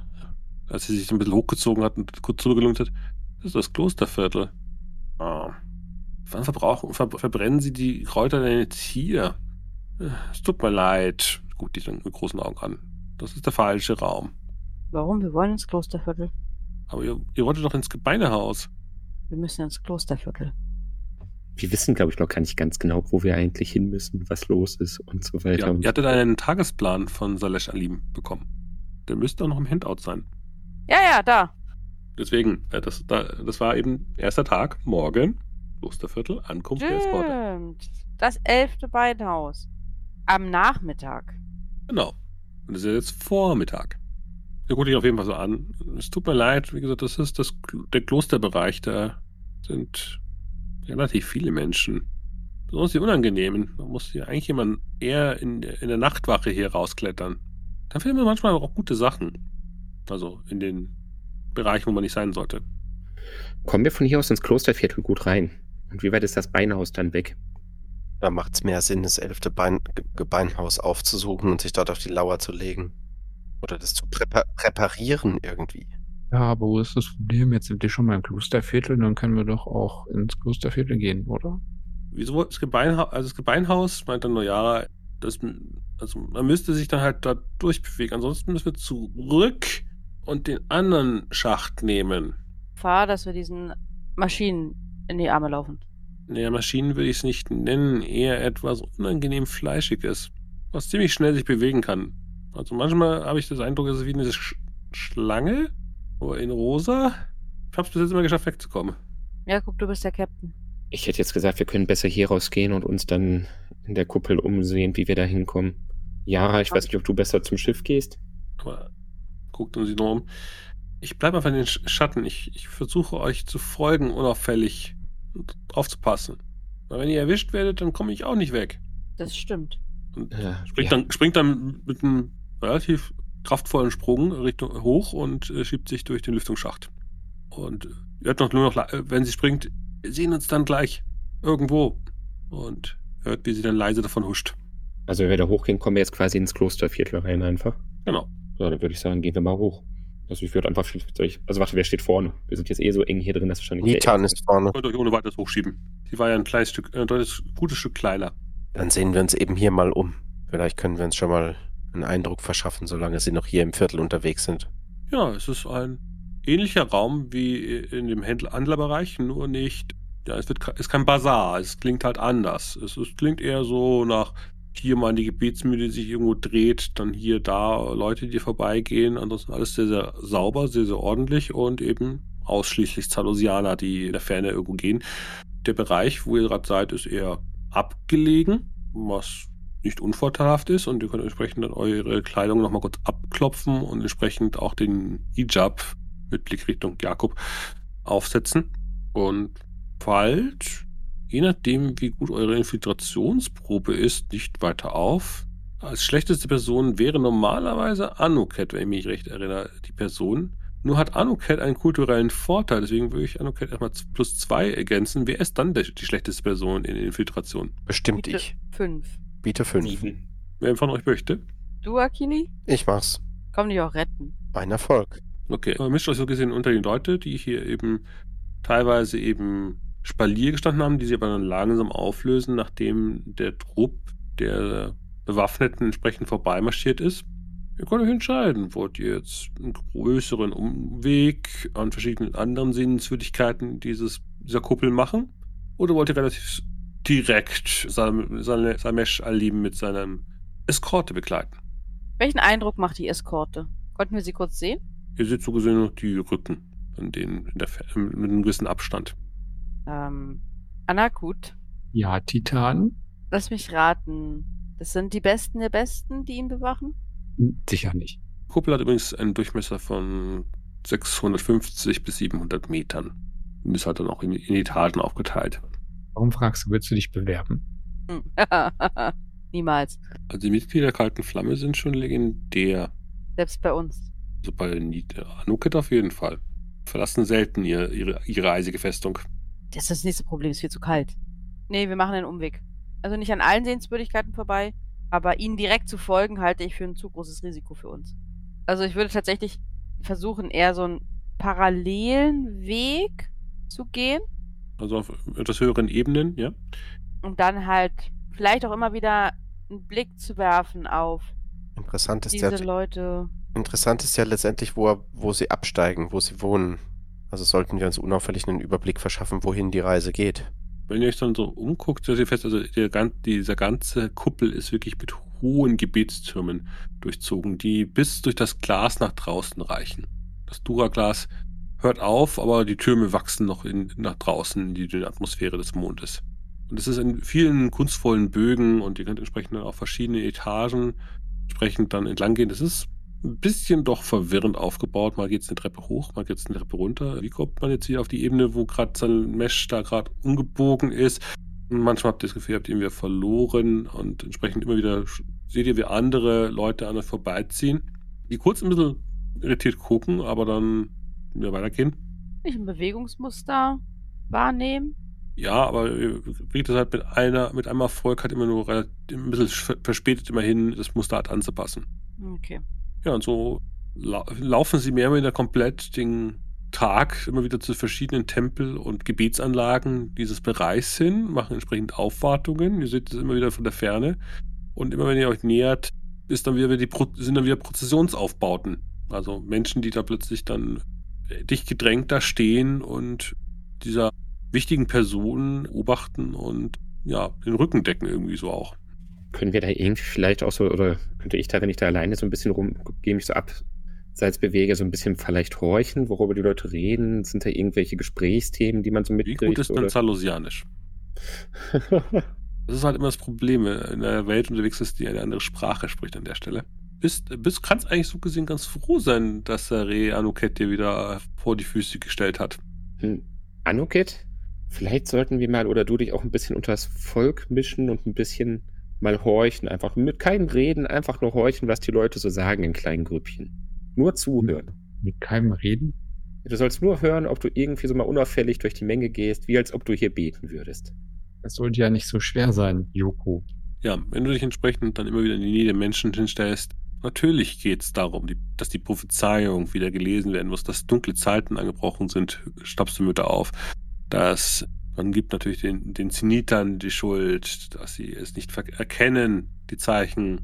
Als sie sich ein bisschen hochgezogen hat und kurz zurückgelungt hat, das ist das Klosterviertel. Ah. Wann verbrauchen, ver, verbrennen sie die Kräuter denn jetzt hier? Es tut mir leid. Guckt dich dann mit großen Augen an. Das ist der falsche Raum. Warum? Wir wollen ins Klosterviertel. Aber ihr, ihr wolltet doch ins Gebeinehaus. Wir müssen ins Klosterviertel. Wir wissen, glaube ich, noch gar nicht ganz genau, wo wir eigentlich hin müssen, was los ist und so weiter. Ja, ihr hattet einen Tagesplan von Salesh Alim bekommen. Der müsste auch noch im Handout sein. Ja, ja, da. Deswegen, äh, das, da, das war eben erster Tag, morgen, Klosterviertel, Ankunft der Eskorte. Stimmt. Das elfte Beinhaus. Am Nachmittag. Genau. Und das ist jetzt Vormittag. Ja, guckt dich auf jeden Fall so an. Es tut mir leid, wie gesagt, das ist das, der Klosterbereich. Da sind relativ viele Menschen. Besonders die Unangenehmen. Da muss ja eigentlich jemand eher in, der- in der Nachtwache hier rausklettern. Da findet man manchmal auch gute Sachen. Also in den Bereichen, wo man nicht sein sollte. kommen wir von hier aus ins Klosterviertel gut rein. Und wie weit ist das Beinhaus dann weg? Da macht es mehr Sinn, das elfte Bein, Gebeinhaus aufzusuchen und sich dort auf die Lauer zu legen. Oder das zu präpa präparieren irgendwie. Ja, aber wo ist das Problem? Jetzt sind wir schon mal im Klosterviertel, dann können wir doch auch ins Klosterviertel gehen, oder? Wieso das Gebeinhaus, also das Gebeinhaus, meint dann Nojara, das, also man müsste sich dann halt da durchbewegen. Ansonsten müssen wir zurück und den anderen Schacht nehmen. Gefahr, dass wir diesen Maschinen in die Arme laufen. Naja, Maschinen würde ich es nicht nennen, eher etwas unangenehm Fleischiges, was ziemlich schnell sich bewegen kann. Also manchmal habe ich das Eindruck, es ist wie eine Sch Schlange, aber in rosa. Ich habe es bis jetzt immer geschafft, wegzukommen. Jakub, du bist der Captain. Ich hätte jetzt gesagt, wir können besser hier rausgehen und uns dann in der Kuppel umsehen, wie wir da hinkommen. Yara, ich weiß nicht, ob du besser zum Schiff gehst. Aber guckt uns nur um. Ich bleibe einfach in den Sch- Schatten. Ich, ich versuche euch zu folgen, unauffällig und aufzupassen. Weil wenn ihr erwischt werdet, dann komme ich auch nicht weg. Das stimmt. Und ja, springt, ja. Dann, springt dann mit einem relativ kraftvollen Sprung Richtung hoch und äh, schiebt sich durch den Lüftungsschacht. Und hört noch nur noch, wenn sie springt, wir sehen uns dann gleich irgendwo. Und hört, wie sie dann leise davon huscht. Also wenn wir da hochgehen, kommen wir jetzt quasi ins Klosterviertel rein einfach. Genau. Ja, dann würde ich sagen, gehen wir mal hoch. Also ich würde einfach, also warte, wer steht vorne? Wir sind jetzt eh so eng hier drin, dass wahrscheinlich... Nitan ist vorne. Könnt euch ohne weiteres hochschieben. Sie war ja ein kleines Stück, äh, ein gutes Stück kleiner. Dann sehen wir uns eben hier mal um. Vielleicht können wir uns schon mal einen Eindruck verschaffen, solange sie noch hier im Viertel unterwegs sind. Ja, es ist ein ähnlicher Raum wie in dem Händlerbereich, nur nicht. Ja, es wird, ist kein Bazar. Es klingt halt anders. Es, es klingt eher so nach hier mal die Gebetsmühle, die sich irgendwo dreht, dann hier, da Leute, die vorbeigehen. Ansonsten alles sehr, sehr sauber, sehr, sehr ordentlich und eben ausschließlich Zalosianer, die in der Ferne irgendwo gehen. Der Bereich, wo ihr gerade seid, ist eher abgelegen, was nicht unvorteilhaft ist und ihr könnt entsprechend dann eure Kleidung nochmal kurz abklopfen und entsprechend auch den Hijab mit Blick Richtung Jakob aufsetzen. Und fallt, je nachdem wie gut eure Infiltrationsprobe ist, nicht weiter auf. Als schlechteste Person wäre normalerweise Anuket, wenn ich mich recht erinnere, die Person. Nur hat Anuket einen kulturellen Vorteil, deswegen würde ich Anuket erstmal plus zwei ergänzen. Wer ist dann die schlechteste Person in Infiltration? Bestimmt ich. Fünf. Biete fünf. Sieben. Wer von euch möchte? Du, Akili? Ich mach's. Komm dich auch retten. Ein Erfolg. Okay, aber mischt euch so gesehen unter die Leute, die hier eben teilweise eben Spalier gestanden haben, die sie aber dann langsam auflösen, nachdem der Trupp der Bewaffneten entsprechend vorbeimarschiert ist. Ihr könnt euch entscheiden, wollt ihr jetzt einen größeren Umweg an verschiedenen anderen Sehenswürdigkeiten dieses, dieser Kuppel machen? Oder wollt ihr relativ direkt Samesh Alim mit seinem Eskorte begleiten? Welchen Eindruck macht die Eskorte? Konnten wir sie kurz sehen? Ihr seht so gesehen noch die Rücken, an denen in der, mit einem gewissen Abstand. Ähm, Anakut. Ja, Titan. Lass mich raten. Das sind die Besten der Besten, die ihn bewachen? Hm, sicher nicht. Die Kuppel hat übrigens einen Durchmesser von 650 bis 700 Metern. Und ist halt dann auch in, in Etagen aufgeteilt. Warum fragst du, willst du dich bewerben? Niemals. Also die Mitglieder der Kalten Flamme sind schon legendär. Selbst bei uns. Also bei Anuket auf jeden Fall. Verlassen selten ihr, ihre, ihre eisige Festung. Das ist das nächste Problem, es wird zu kalt. Nee, wir machen einen Umweg. Also nicht an allen Sehenswürdigkeiten vorbei, aber ihnen direkt zu folgen, halte ich für ein zu großes Risiko für uns. Also ich würde tatsächlich versuchen, eher so einen parallelen Weg zu gehen. Also auf etwas höheren Ebenen, ja. Und dann halt vielleicht auch immer wieder einen Blick zu werfen auf Interessant ist diese ja, Leute. Interessant ist ja letztendlich, wo, wo sie absteigen, wo sie wohnen. Also sollten wir uns unauffällig einen Überblick verschaffen, wohin die Reise geht. Wenn ihr euch dann so umguckt, stellt ihr fest, also der, dieser ganze Kuppel ist wirklich mit hohen Gebetstürmen durchzogen, die bis durch das Glas nach draußen reichen. Das Duraglas hört auf, aber die Türme wachsen noch in, nach draußen in die Atmosphäre des Mondes. Und es ist in vielen kunstvollen Bögen und ihr könnt entsprechend dann auf verschiedene Etagen entsprechend dann entlang gehen. Das ist ein bisschen doch verwirrend aufgebaut. Mal geht es eine Treppe hoch, mal geht es eine Treppe runter. Wie kommt man jetzt hier auf die Ebene, wo gerade sein Mesh da gerade umgebogen ist? Manchmal habt ihr das Gefühl, habt ihr ihn wieder verloren und entsprechend immer wieder seht ihr, wie andere Leute an euch vorbeiziehen, die kurz ein bisschen irritiert gucken, aber dann wieder weitergehen. Ich ein Bewegungsmuster wahrnehmen. Ja, aber ihr kriegt das halt mit einer, mit einem Erfolg halt immer nur relativ, ein bisschen verspätet immerhin das Muster halt anzupassen. Okay. Ja, und so lau laufen sie mehr oder weniger komplett den Tag immer wieder zu verschiedenen Tempel- und Gebetsanlagen dieses Bereichs hin, machen entsprechend Aufwartungen. Ihr seht das immer wieder von der Ferne. Und immer wenn ihr euch nähert, ist dann wieder die sind dann wieder Prozessionsaufbauten. Also Menschen, die da plötzlich dann dicht gedrängt da stehen und dieser wichtigen Personen beobachten und ja, den Rücken decken irgendwie so auch. Können wir da irgendwie vielleicht auch so, oder könnte ich da, wenn ich da alleine so ein bisschen rumgehe, mich so abseits bewege, so ein bisschen vielleicht horchen, worüber die Leute reden? Sind da irgendwelche Gesprächsthemen, die man so mitkriegt? Wie gut ist denn Zalosianisch? das ist halt immer das Problem, in einer Welt unterwegs ist, die eine andere Sprache spricht an der Stelle. Bist, bist, kannst eigentlich so gesehen ganz froh sein, dass der Re Anuket dir wieder vor die Füße gestellt hat. Hm. Anuket? Vielleicht sollten wir mal oder du dich auch ein bisschen unter das Volk mischen und ein bisschen mal horchen, einfach mit keinem Reden, einfach nur horchen, was die Leute so sagen in kleinen Grüppchen. Nur zuhören. Mit keinem Reden? Du sollst nur hören, ob du irgendwie so mal unauffällig durch die Menge gehst, wie als ob du hier beten würdest. Das sollte ja nicht so schwer sein, Joko. Ja, wenn du dich entsprechend dann immer wieder in die Nähe der Menschen hinstellst, natürlich geht es darum, die, dass die Prophezeiung wieder gelesen werden muss, dass dunkle Zeiten angebrochen sind, schnappst du Mütter auf, dass man gibt natürlich den, den Zenitern die Schuld, dass sie es nicht erkennen, die Zeichen.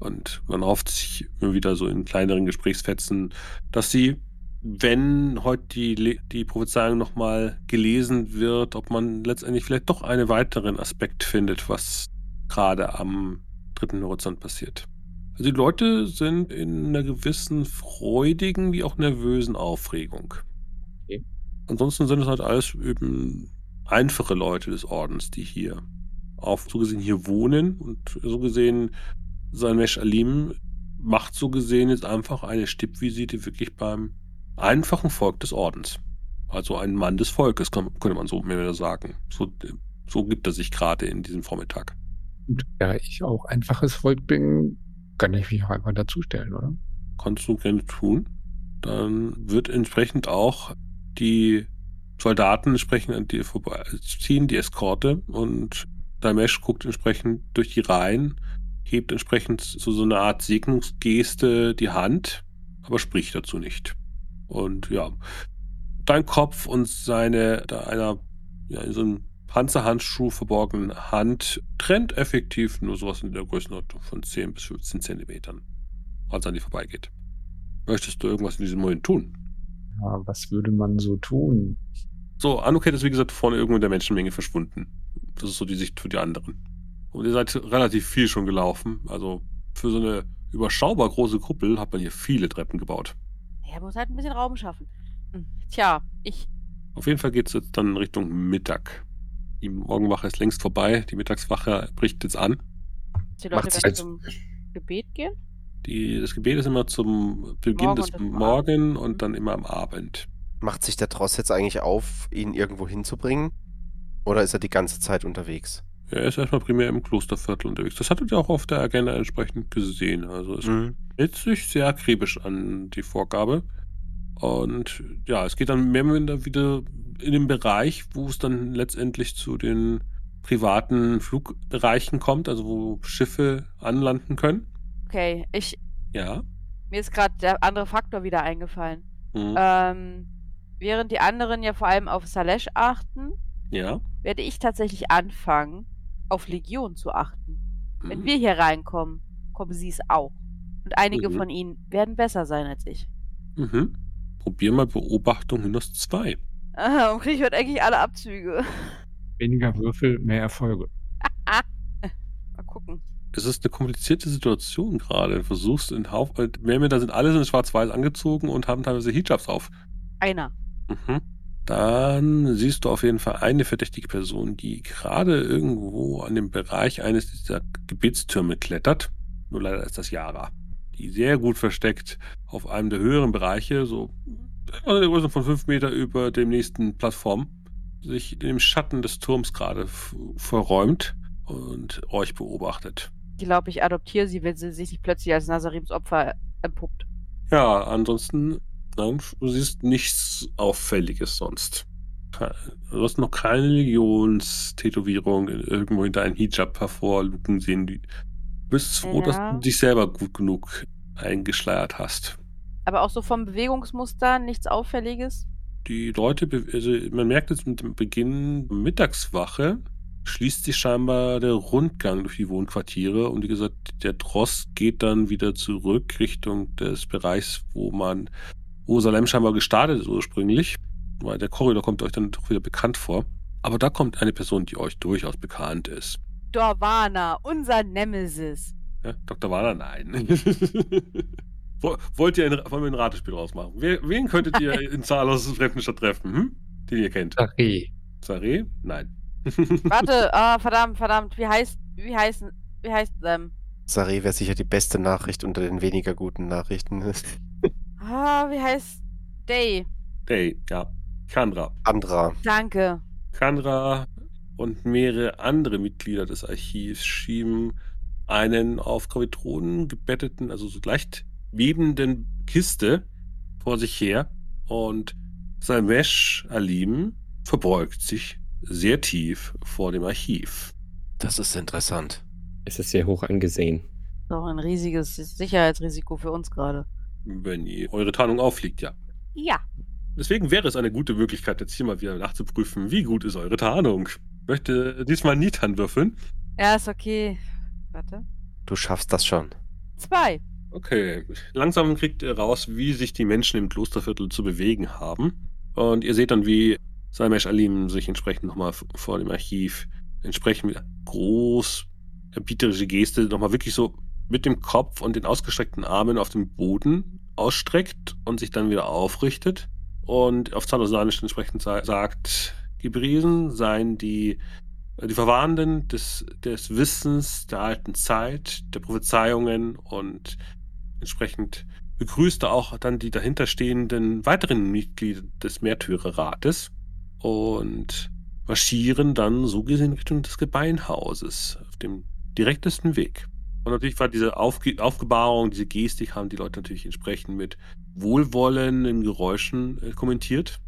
Und man hofft sich immer wieder so in kleineren Gesprächsfetzen, dass sie, wenn heute die, die Prophezeiung nochmal gelesen wird, ob man letztendlich vielleicht doch einen weiteren Aspekt findet, was gerade am dritten Horizont passiert. Also die Leute sind in einer gewissen freudigen wie auch nervösen Aufregung. Okay. Ansonsten sind es halt alles eben einfache Leute des Ordens, die hier auf so gesehen hier wohnen und so gesehen sein Mesh Alim macht so gesehen jetzt einfach eine Stippvisite wirklich beim einfachen Volk des Ordens. Also ein Mann des Volkes, könnte man so mehr sagen. So, so gibt er sich gerade in diesem Vormittag. Und da ich auch einfaches Volk bin, kann ich mich auch einfach dazustellen, oder? Kannst du gerne tun. Dann wird entsprechend auch die Soldaten entsprechend an dir vorbeiziehen, die Eskorte, und Damesh guckt entsprechend durch die Reihen, hebt entsprechend so, so eine Art Segnungsgeste die Hand, aber spricht dazu nicht. Und ja, dein Kopf und seine, da einer, ja, in so einem Panzerhandschuh verborgenen Hand trennt effektiv nur sowas in der Größenordnung von 10 bis 15 Zentimetern, als er an dir vorbeigeht. Möchtest du irgendwas in diesem Moment tun? Ja, was würde man so tun? So, Anuket ist wie gesagt vorne irgendwo in der Menschenmenge verschwunden. Das ist so die Sicht für die anderen. Und ihr seid relativ viel schon gelaufen. Also für so eine überschaubar große Kuppel hat man hier viele Treppen gebaut. Er muss halt ein bisschen Raum schaffen. Hm, tja, ich. Auf jeden Fall geht es jetzt dann Richtung Mittag. Die Morgenwache ist längst vorbei. Die Mittagswache bricht jetzt an. Die Leute werden zum Gebet gehen? Die, das Gebet ist immer zum Beginn Morgen des Morgen und dann immer am Abend. Macht sich der Tross jetzt eigentlich auf, ihn irgendwo hinzubringen? Oder ist er die ganze Zeit unterwegs? Er ist erstmal primär im Klosterviertel unterwegs. Das hattet ihr auch auf der Agenda entsprechend gesehen. Also es mhm. hält sich sehr akribisch an die Vorgabe. Und ja, es geht dann mehr oder weniger wieder in den Bereich, wo es dann letztendlich zu den privaten Flugbereichen kommt, also wo Schiffe anlanden können. Okay, ich. Ja. Mir ist gerade der andere Faktor wieder eingefallen. Mhm. Ähm, während die anderen ja vor allem auf Salesh achten, ja. werde ich tatsächlich anfangen, auf Legion zu achten. Mhm. Wenn wir hier reinkommen, kommen sie es auch. Und einige mhm. von ihnen werden besser sein als ich. Mhm. Probier mal Beobachtung minus zwei. Aha, und kriege ich heute eigentlich alle Abzüge. Weniger Würfel, mehr Erfolge. mal gucken. Es ist eine komplizierte Situation gerade. Du versuchst in Hauf. Äh, mehr da sind alle in schwarz-weiß angezogen und haben teilweise Hijabs auf. Einer. Mhm. Dann siehst du auf jeden Fall eine verdächtige Person, die gerade irgendwo an dem Bereich eines dieser Gebetstürme klettert. Nur leider ist das Yara. Die sehr gut versteckt auf einem der höheren Bereiche, so in der Größe von fünf Meter über dem nächsten Plattform, sich in dem Schatten des Turms gerade verräumt und euch beobachtet. Ich glaube, ich adoptiere sie, wenn sie sich plötzlich als Nazarims Opfer entpuppt. Ja, ansonsten Nein, du siehst nichts Auffälliges sonst. Du hast noch keine Legionstätowierung irgendwo hinter einem Hijab hervorluken sehen. Du bist froh, ja. dass du dich selber gut genug eingeschleiert hast. Aber auch so vom Bewegungsmuster nichts Auffälliges? Die Leute, also man merkt jetzt mit dem Beginn der Mittagswache, schließt sich scheinbar der Rundgang durch die Wohnquartiere und wie gesagt, der Dross geht dann wieder zurück Richtung des Bereichs, wo man wo Salem scheinbar gestartet ist ursprünglich, weil der Korridor kommt euch dann doch wieder bekannt vor. Aber da kommt eine Person, die euch durchaus bekannt ist. Dorvana, unser Nemesis. Ja, Dr. Warner, nein. Wollt ihr ein, wollen wir ein Ratespiel rausmachen? Wen könntet ihr in Zalos Fremdenstadt treffen, hm? den ihr kennt? Saré. Saré? Nein. Warte, oh, verdammt, verdammt. Wie heißt, wie heißt, wie heißt them? Saré wäre sicher die beste Nachricht unter den weniger guten Nachrichten. Ah, wie heißt Day? Day, ja. Kandra. Andra. Danke. Kandra und mehrere andere Mitglieder des Archivs schieben einen auf Gravitronen gebetteten, also so leicht webenden Kiste vor sich her und Salmesh Alim verbeugt sich sehr tief vor dem Archiv. Das ist interessant. Es ist sehr hoch angesehen. Doch ein riesiges Sicherheitsrisiko für uns gerade. Wenn ihr eure Tarnung auffliegt, ja. Ja. Deswegen wäre es eine gute Möglichkeit, jetzt hier mal wieder nachzuprüfen, wie gut ist eure Tarnung. Ich möchte diesmal Nitan würfeln. Ja, ist okay. Warte. Du schaffst das schon. Zwei. Okay. Langsam kriegt ihr raus, wie sich die Menschen im Klosterviertel zu bewegen haben. Und ihr seht dann, wie Salmesh Alim sich entsprechend nochmal vor dem Archiv entsprechend mit groß erbieterische Geste nochmal wirklich so mit dem Kopf und den ausgestreckten Armen auf dem Boden ausstreckt und sich dann wieder aufrichtet und auf Zalosanisch entsprechend sagt, Gebriesen seien die, die Verwahrenden des, des Wissens der alten Zeit, der Prophezeiungen und entsprechend begrüßte auch dann die dahinterstehenden weiteren Mitglieder des Märtyrerrates und marschieren dann so gesehen Richtung des Gebeinhauses auf dem direktesten Weg. Und natürlich war diese Aufge Aufgebahrung, diese Gestik haben die Leute natürlich entsprechend mit wohlwollenden Geräuschen äh, kommentiert.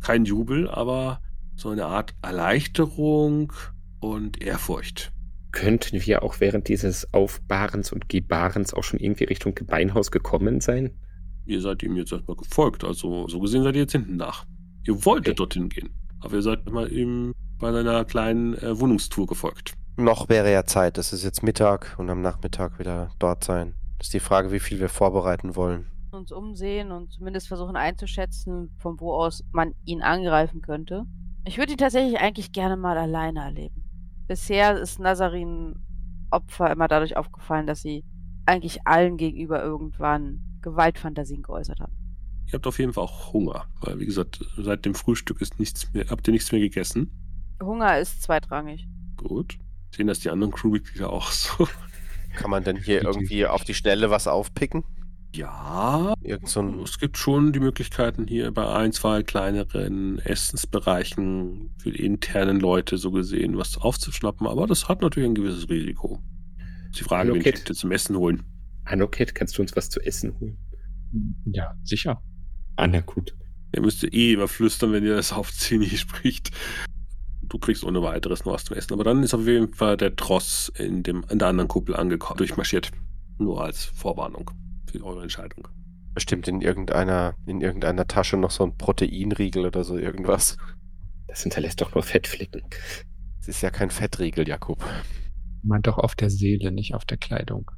Kein Jubel, aber so eine Art Erleichterung und Ehrfurcht. Könnten wir auch während dieses Aufbahrens und Gebarens auch schon irgendwie Richtung Gebeinhaus gekommen sein? Ihr seid ihm jetzt erstmal gefolgt, also so gesehen seid ihr jetzt hinten nach. Ihr wolltet okay. dorthin gehen, aber ihr seid mal ihm bei seiner kleinen äh, Wohnungstour gefolgt. Noch wäre ja Zeit. Es ist jetzt Mittag und am Nachmittag wieder dort sein. Das ist die Frage, wie viel wir vorbereiten wollen. Uns umsehen und zumindest versuchen einzuschätzen, von wo aus man ihn angreifen könnte. Ich würde ihn tatsächlich eigentlich gerne mal alleine erleben. Bisher ist Nazarin Opfer immer dadurch aufgefallen, dass sie eigentlich allen gegenüber irgendwann Gewaltfantasien geäußert haben. Ihr habt auf jeden Fall auch Hunger, weil wie gesagt, seit dem Frühstück ist nichts mehr, habt ihr nichts mehr gegessen. Hunger ist zweitrangig. Gut. Sehen das die anderen Crewmitglieder auch so? Kann man denn hier irgendwie auf die Schnelle was aufpicken? Ja, Irgend so es gibt schon die Möglichkeiten hier bei ein, zwei kleineren Essensbereichen für die internen Leute so gesehen was aufzuschnappen, aber das hat natürlich ein gewisses Risiko. Die Frage, Hallo, wen ihr zum Essen holen? Hallo Kit, kannst du uns was zu essen holen? Ja, sicher. Ah, na gut. Ihr müsst eh immer flüstern, wenn ihr das auf Zini spricht du kriegst ohne weiteres noch was zu essen. Aber dann ist auf jeden Fall der Tross in, dem, in der anderen Kuppel angekommen, durchmarschiert. Nur als Vorwarnung eure Entscheidung. Bestimmt in irgendeiner, in irgendeiner Tasche noch so ein Proteinriegel oder so irgendwas. Das hinterlässt doch nur Fettflecken. Es ist ja kein Fettriegel, Jakob. Meint doch auf der Seele, nicht auf der Kleidung.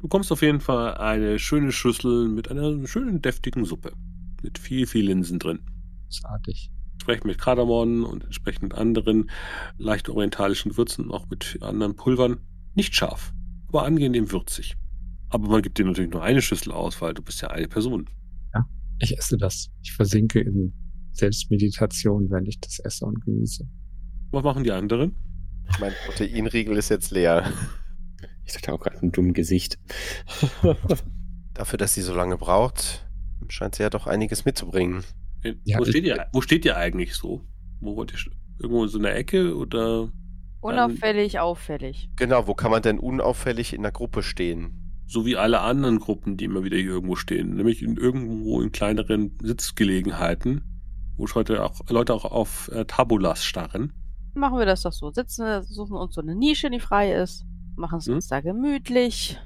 Du kommst auf jeden Fall eine schöne Schüssel mit einer schönen deftigen Suppe. Mit viel, viel Linsen drin. Großartig entsprechend mit Kardamom und entsprechend anderen leicht orientalischen Würzen, auch mit anderen Pulvern. Nicht scharf, aber angenehm würzig. Aber man gibt dir natürlich nur eine Schüssel aus, weil du bist ja eine Person. Ja, ich esse das. Ich versinke in Selbstmeditation, wenn ich das esse und genieße. Was machen die anderen? Mein Proteinriegel ist jetzt leer. Ich hatte auch gerade ein dummes Gesicht. Dafür, dass sie so lange braucht, scheint sie ja doch einiges mitzubringen. Ja, wo, steht ihr, wo steht ihr eigentlich so? Wo wollt ihr irgendwo so in der Ecke oder? Unauffällig, dann, auffällig. Genau, wo kann man denn unauffällig in der Gruppe stehen? So wie alle anderen Gruppen, die immer wieder hier irgendwo stehen. Nämlich in irgendwo in kleineren Sitzgelegenheiten, wo heute auch Leute auch auf äh, Tabulas starren. Machen wir das doch so. Sitzen suchen uns so eine Nische, die frei ist, machen es hm? uns da gemütlich.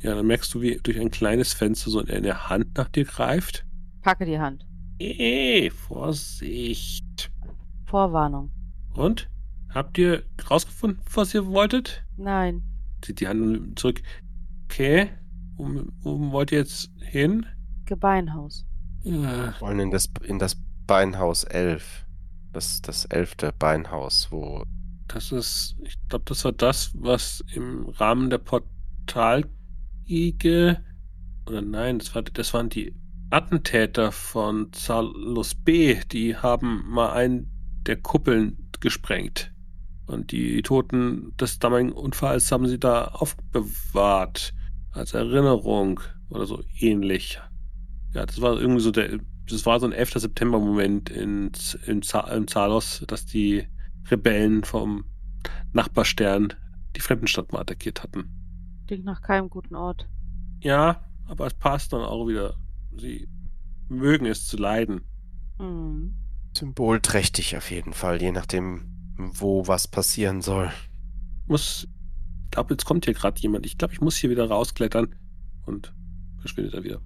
Ja, dann merkst du, wie durch ein kleines Fenster so eine Hand nach dir greift. Packe die Hand. Hey, Vorsicht. Vorwarnung. Und? Habt ihr rausgefunden, was ihr wolltet? Nein. Zieht die Hand zurück. Okay. Wo, wo wollt ihr jetzt hin? Gebeinhaus. Ja. Wir wollen in das, in das Beinhaus 11. Das, das elfte Beinhaus, wo. Das ist, ich glaube, das war das, was im Rahmen der Portalkriege. Oder nein, das, war, das waren die Attentäter von Zalos B, die haben mal einen der Kuppeln gesprengt. Und die Toten des damaligen Unfalls haben sie da aufbewahrt. Als Erinnerung oder so ähnlich. Ja, das war irgendwie so der, das war so ein 11. September-Moment in, in, in Zalos, dass die Rebellen vom Nachbarstern die Fremdenstadt mal attackiert hatten. Klingt nach keinem guten Ort. Ja, aber es passt dann auch wieder. Sie mögen es zu leiden. Mhm. Symbolträchtig auf jeden Fall, je nachdem, wo was passieren soll. Muss, glaube, jetzt kommt hier gerade jemand. Ich glaube, ich muss hier wieder rausklettern und verschwindet er wieder.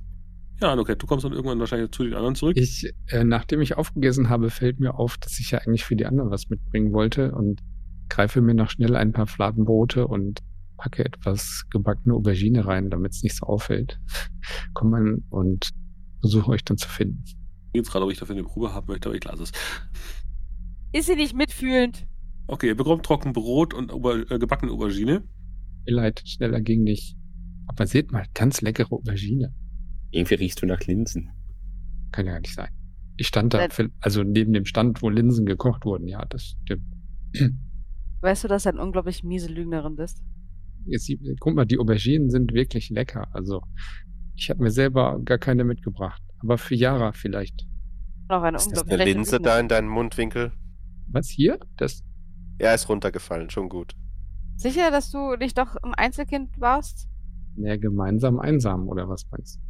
Ja, okay, du kommst dann irgendwann wahrscheinlich zu den anderen zurück. Ich, äh, nachdem ich aufgegessen habe, fällt mir auf, dass ich ja eigentlich für die anderen was mitbringen wollte und greife mir noch schnell ein paar Fladenbrote und packe etwas gebackene Aubergine rein, damit es nicht so auffällt. Komm an und versuche euch dann zu finden. Jetzt gerade, ob ich dafür eine Probe haben möchte, aber ich lasse es. Ist sie nicht mitfühlend? Okay, ihr bekommt trocken Brot und Auber äh, gebackene Aubergine. Vielleicht schneller ging nicht. Aber seht mal, ganz leckere Aubergine. Irgendwie riechst du nach Linsen. Kann ja gar nicht sein. Ich stand da, also neben dem Stand, wo Linsen gekocht wurden. Ja, das stimmt. Weißt du, dass du eine unglaublich miese Lügnerin bist? Jetzt, guck mal, die Auberginen sind wirklich lecker. Also, ich habe mir selber gar keine mitgebracht. Aber für Yara vielleicht. Noch eine ist das eine Linse da in deinem Mundwinkel? Was hier? Das. Ja, ist runtergefallen, schon gut. Sicher, dass du nicht doch ein Einzelkind warst? Ja, gemeinsam einsam, oder was meinst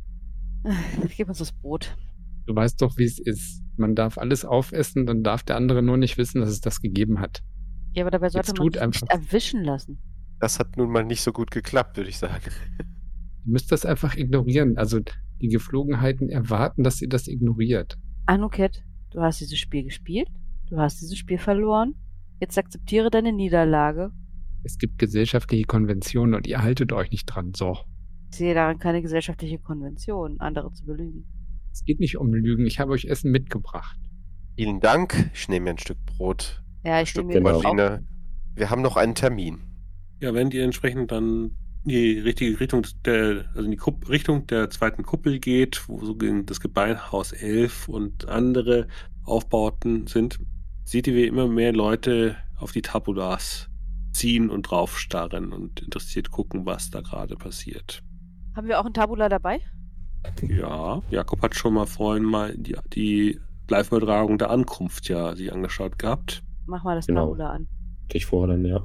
du? Gib uns das Brot. Du weißt doch, wie es ist. Man darf alles aufessen, dann darf der andere nur nicht wissen, dass es das gegeben hat. Ja, aber dabei sollte man sich nicht erwischen lassen. Das hat nun mal nicht so gut geklappt, würde ich sagen. Ihr müsst das einfach ignorieren. Also die Geflogenheiten erwarten, dass ihr das ignoriert. Anuket, du hast dieses Spiel gespielt, du hast dieses Spiel verloren. Jetzt akzeptiere deine Niederlage. Es gibt gesellschaftliche Konventionen und ihr haltet euch nicht dran. So. Ich sehe daran keine gesellschaftliche Konvention, andere zu belügen. Es geht nicht um Lügen. Ich habe euch Essen mitgebracht. Vielen Dank. Ich nehme mir ein Stück Brot. Ja, ich nehme mir Maschine. Wir haben noch einen Termin. Ja, wenn ihr entsprechend dann die richtige Richtung der, also in die Kupp Richtung der zweiten Kuppel geht, wo so das Gebeinhaus 11 und andere Aufbauten sind, seht ihr, wie immer mehr Leute auf die Tabulas ziehen und draufstarren und interessiert gucken, was da gerade passiert. Haben wir auch ein Tabula dabei? Ja, Jakob hat schon mal vorhin mal die, die Live-Übertragung der Ankunft ja sich angeschaut gehabt. Mach mal das genau. Tabula an. Ich fordern, ja.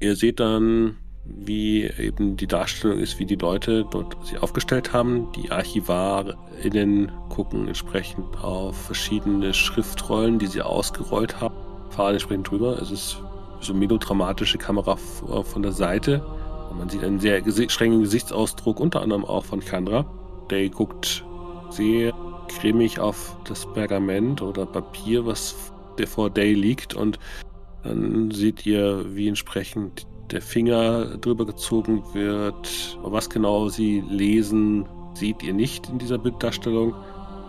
Ihr seht dann, wie eben die Darstellung ist, wie die Leute dort sich aufgestellt haben. Die ArchivarInnen gucken entsprechend auf verschiedene Schriftrollen, die sie ausgerollt haben, fahren entsprechend drüber. Es ist so melodramatische Kamera von der Seite. Man sieht einen sehr strengen Gesichtsausdruck, unter anderem auch von Chandra. Der guckt sehr cremig auf das Pergament oder Papier, was vor Day liegt und dann seht ihr, wie entsprechend der Finger drüber gezogen wird. Was genau sie lesen, seht ihr nicht in dieser Bilddarstellung.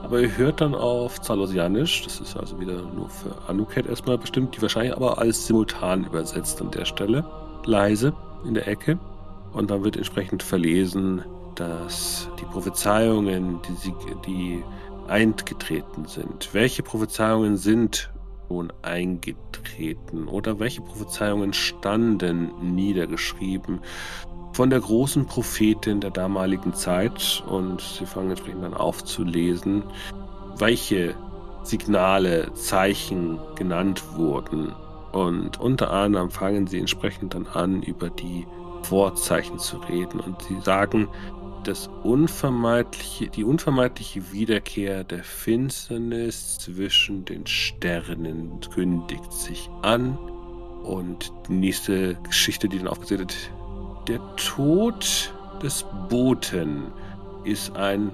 Aber ihr hört dann auf Zalosianisch, das ist also wieder nur für Anuket erstmal bestimmt, die wahrscheinlich aber alles simultan übersetzt an der Stelle. Leise in der Ecke. Und dann wird entsprechend verlesen, dass die Prophezeiungen, die, sie, die eingetreten sind, welche Prophezeiungen sind schon eingetreten oder welche Prophezeiungen standen niedergeschrieben von der großen Prophetin der damaligen Zeit und sie fangen entsprechend dann aufzulesen, welche Signale, Zeichen genannt wurden. Und unter anderem fangen sie entsprechend dann an, über die Vorzeichen zu reden. Und sie sagen, das unvermeidliche, die unvermeidliche Wiederkehr der Finsternis zwischen den Sternen kündigt sich an. Und die nächste Geschichte, die dann aufgezählt wird, der Tod des Boten ist ein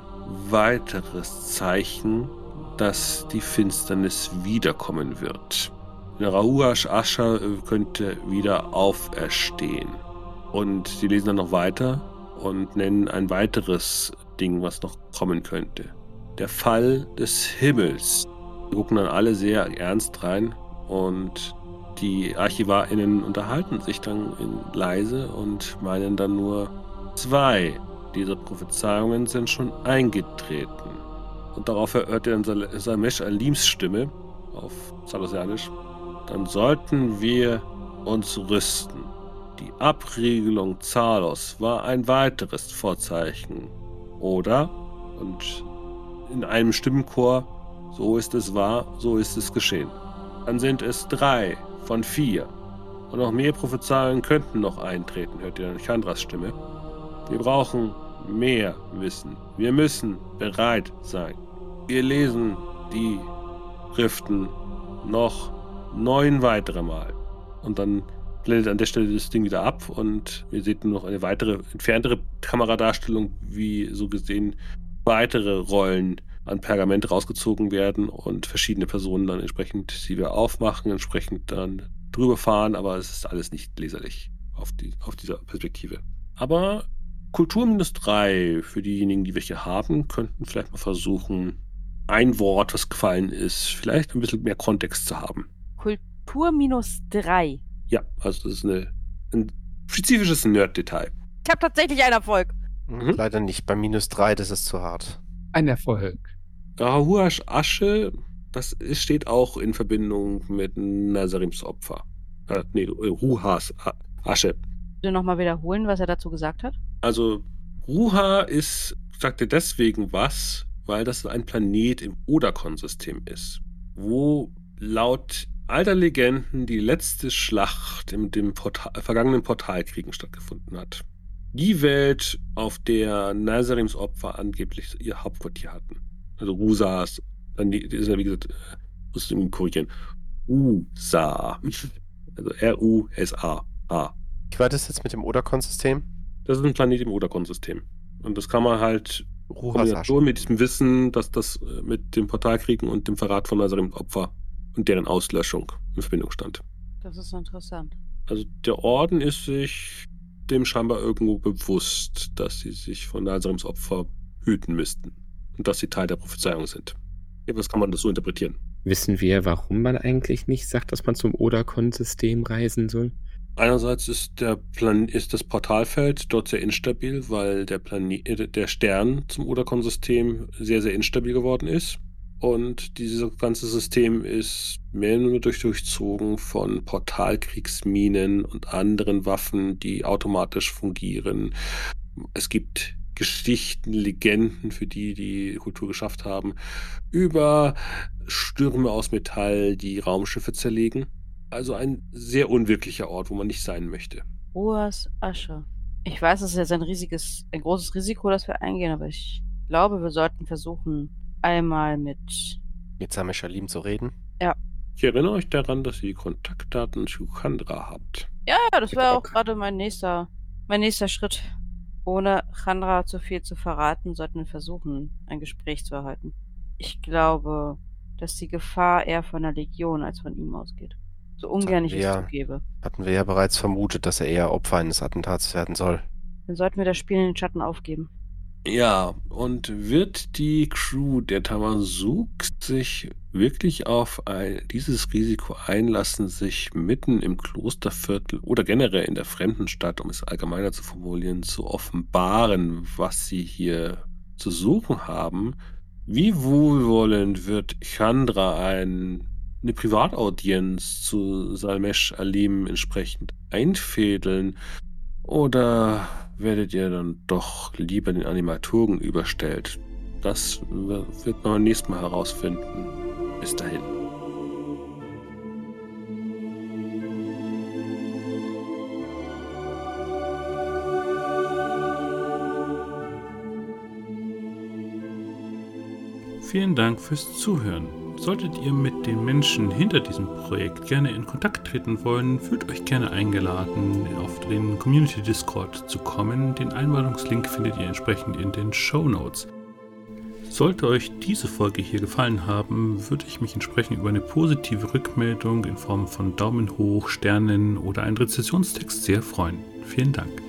weiteres Zeichen, dass die Finsternis wiederkommen wird. Rauash Ascha könnte wieder auferstehen. Und sie lesen dann noch weiter und nennen ein weiteres Ding, was noch kommen könnte. Der Fall des Himmels. Wir gucken dann alle sehr ernst rein und die ArchivarInnen unterhalten sich dann leise und meinen dann nur, zwei dieser Prophezeiungen sind schon eingetreten. Und darauf hört dann Samesh Alims Stimme auf Salosianisch. Dann sollten wir uns rüsten. Die Abriegelung Zalos war ein weiteres Vorzeichen. Oder? Und in einem Stimmenchor, so ist es wahr, so ist es geschehen. Dann sind es drei von vier. Und noch mehr Prophezeiungen könnten noch eintreten, hört ihr dann Chandras Stimme. Wir brauchen mehr Wissen. Wir müssen bereit sein. Wir lesen die Schriften noch neun weitere Mal. Und dann blendet an der Stelle das Ding wieder ab und wir sehen nur noch eine weitere, entferntere Kameradarstellung, wie so gesehen weitere Rollen an Pergament rausgezogen werden und verschiedene Personen dann entsprechend die wir aufmachen, entsprechend dann drüber fahren, aber es ist alles nicht leserlich auf, die, auf dieser Perspektive. Aber Kultur minus drei für diejenigen, die welche haben, könnten vielleicht mal versuchen, ein Wort, das gefallen ist, vielleicht ein bisschen mehr Kontext zu haben. Kultur minus drei. Ja, also das ist eine, ein spezifisches Nerd-Detail. Ich habe tatsächlich einen Erfolg. Mhm. Leider nicht. Bei minus drei, das ist zu hart. Ein Erfolg. Rahuash Asche, das steht auch in Verbindung mit Nazarims Opfer. Äh, nee, Ruhas Asche. Bitte nochmal wiederholen, was er dazu gesagt hat? Also, Ruha ist, sagte deswegen was, weil das ein Planet im Odakon-System ist, wo laut alter Legenden die letzte Schlacht in dem Portal, vergangenen Portalkriegen stattgefunden hat. Die Welt, auf der Nazarims Opfer angeblich ihr Hauptquartier hatten. Also Rusas, dann die, die ist ja wie gesagt, äh, muss ich korrigieren. USA. Also R-U-S-A. A. Wie war das jetzt mit dem Odakon-System? Das ist ein Planet im Odakon-System. Und das kann man halt Kombination mit diesem Wissen, dass das äh, mit dem Portalkriegen und dem Verrat von Nazarim Opfer und deren Auslöschung in Verbindung stand. Das ist interessant. Also der Orden ist sich dem scheinbar irgendwo bewusst, dass sie sich von Nazarims Opfer hüten müssten und dass sie Teil der Prophezeiung sind. Was kann man das so interpretieren? Wissen wir, warum man eigentlich nicht sagt, dass man zum Odakon-System reisen soll? Einerseits ist, der Plan ist das Portalfeld dort sehr instabil, weil der, Planet, äh, der Stern zum Odakon-System sehr, sehr instabil geworden ist. Und dieses ganze System ist mehr nur durch durchzogen von Portalkriegsminen und anderen Waffen, die automatisch fungieren. Es gibt Geschichten, Legenden für die, die Kultur geschafft haben, über Stürme aus Metall, die Raumschiffe zerlegen. Also ein sehr unwirklicher Ort, wo man nicht sein möchte. Ruas Asche. Ich weiß, es ist jetzt ein riesiges, ein großes Risiko, das wir eingehen, aber ich glaube, wir sollten versuchen, einmal mit. Mit Sameshalim zu reden? Ja. Ich erinnere euch daran, dass ihr die Kontaktdaten zu Chandra habt. Ja, das wäre auch gerade mein nächster, mein nächster Schritt. Ohne Chandra zu viel zu verraten, sollten wir versuchen, ein Gespräch zu erhalten. Ich glaube, dass die Gefahr eher von der Legion als von ihm ausgeht. So ungern ich es ja, zugebe. Hatten wir ja bereits vermutet, dass er eher Opfer eines Attentats werden soll. Dann sollten wir das Spiel in den Schatten aufgeben. Ja, und wird die Crew der Tamazuk sich wirklich auf ein, dieses Risiko einlassen, sich mitten im Klosterviertel oder generell in der fremden Stadt, um es allgemeiner zu formulieren, zu offenbaren, was sie hier zu suchen haben? Wie wohlwollend wird Chandra ein eine Privataudienz zu Salmesh Alim entsprechend einfädeln? Oder werdet ihr dann doch lieber den Animatoren überstellt? Das wird man beim nächsten Mal herausfinden. Bis dahin. Vielen Dank fürs Zuhören. Solltet ihr mit den Menschen hinter diesem Projekt gerne in Kontakt treten wollen, fühlt euch gerne eingeladen, auf den Community Discord zu kommen. Den Einladungslink findet ihr entsprechend in den Show Notes. Sollte euch diese Folge hier gefallen haben, würde ich mich entsprechend über eine positive Rückmeldung in Form von Daumen hoch, Sternen oder einen Rezessionstext sehr freuen. Vielen Dank.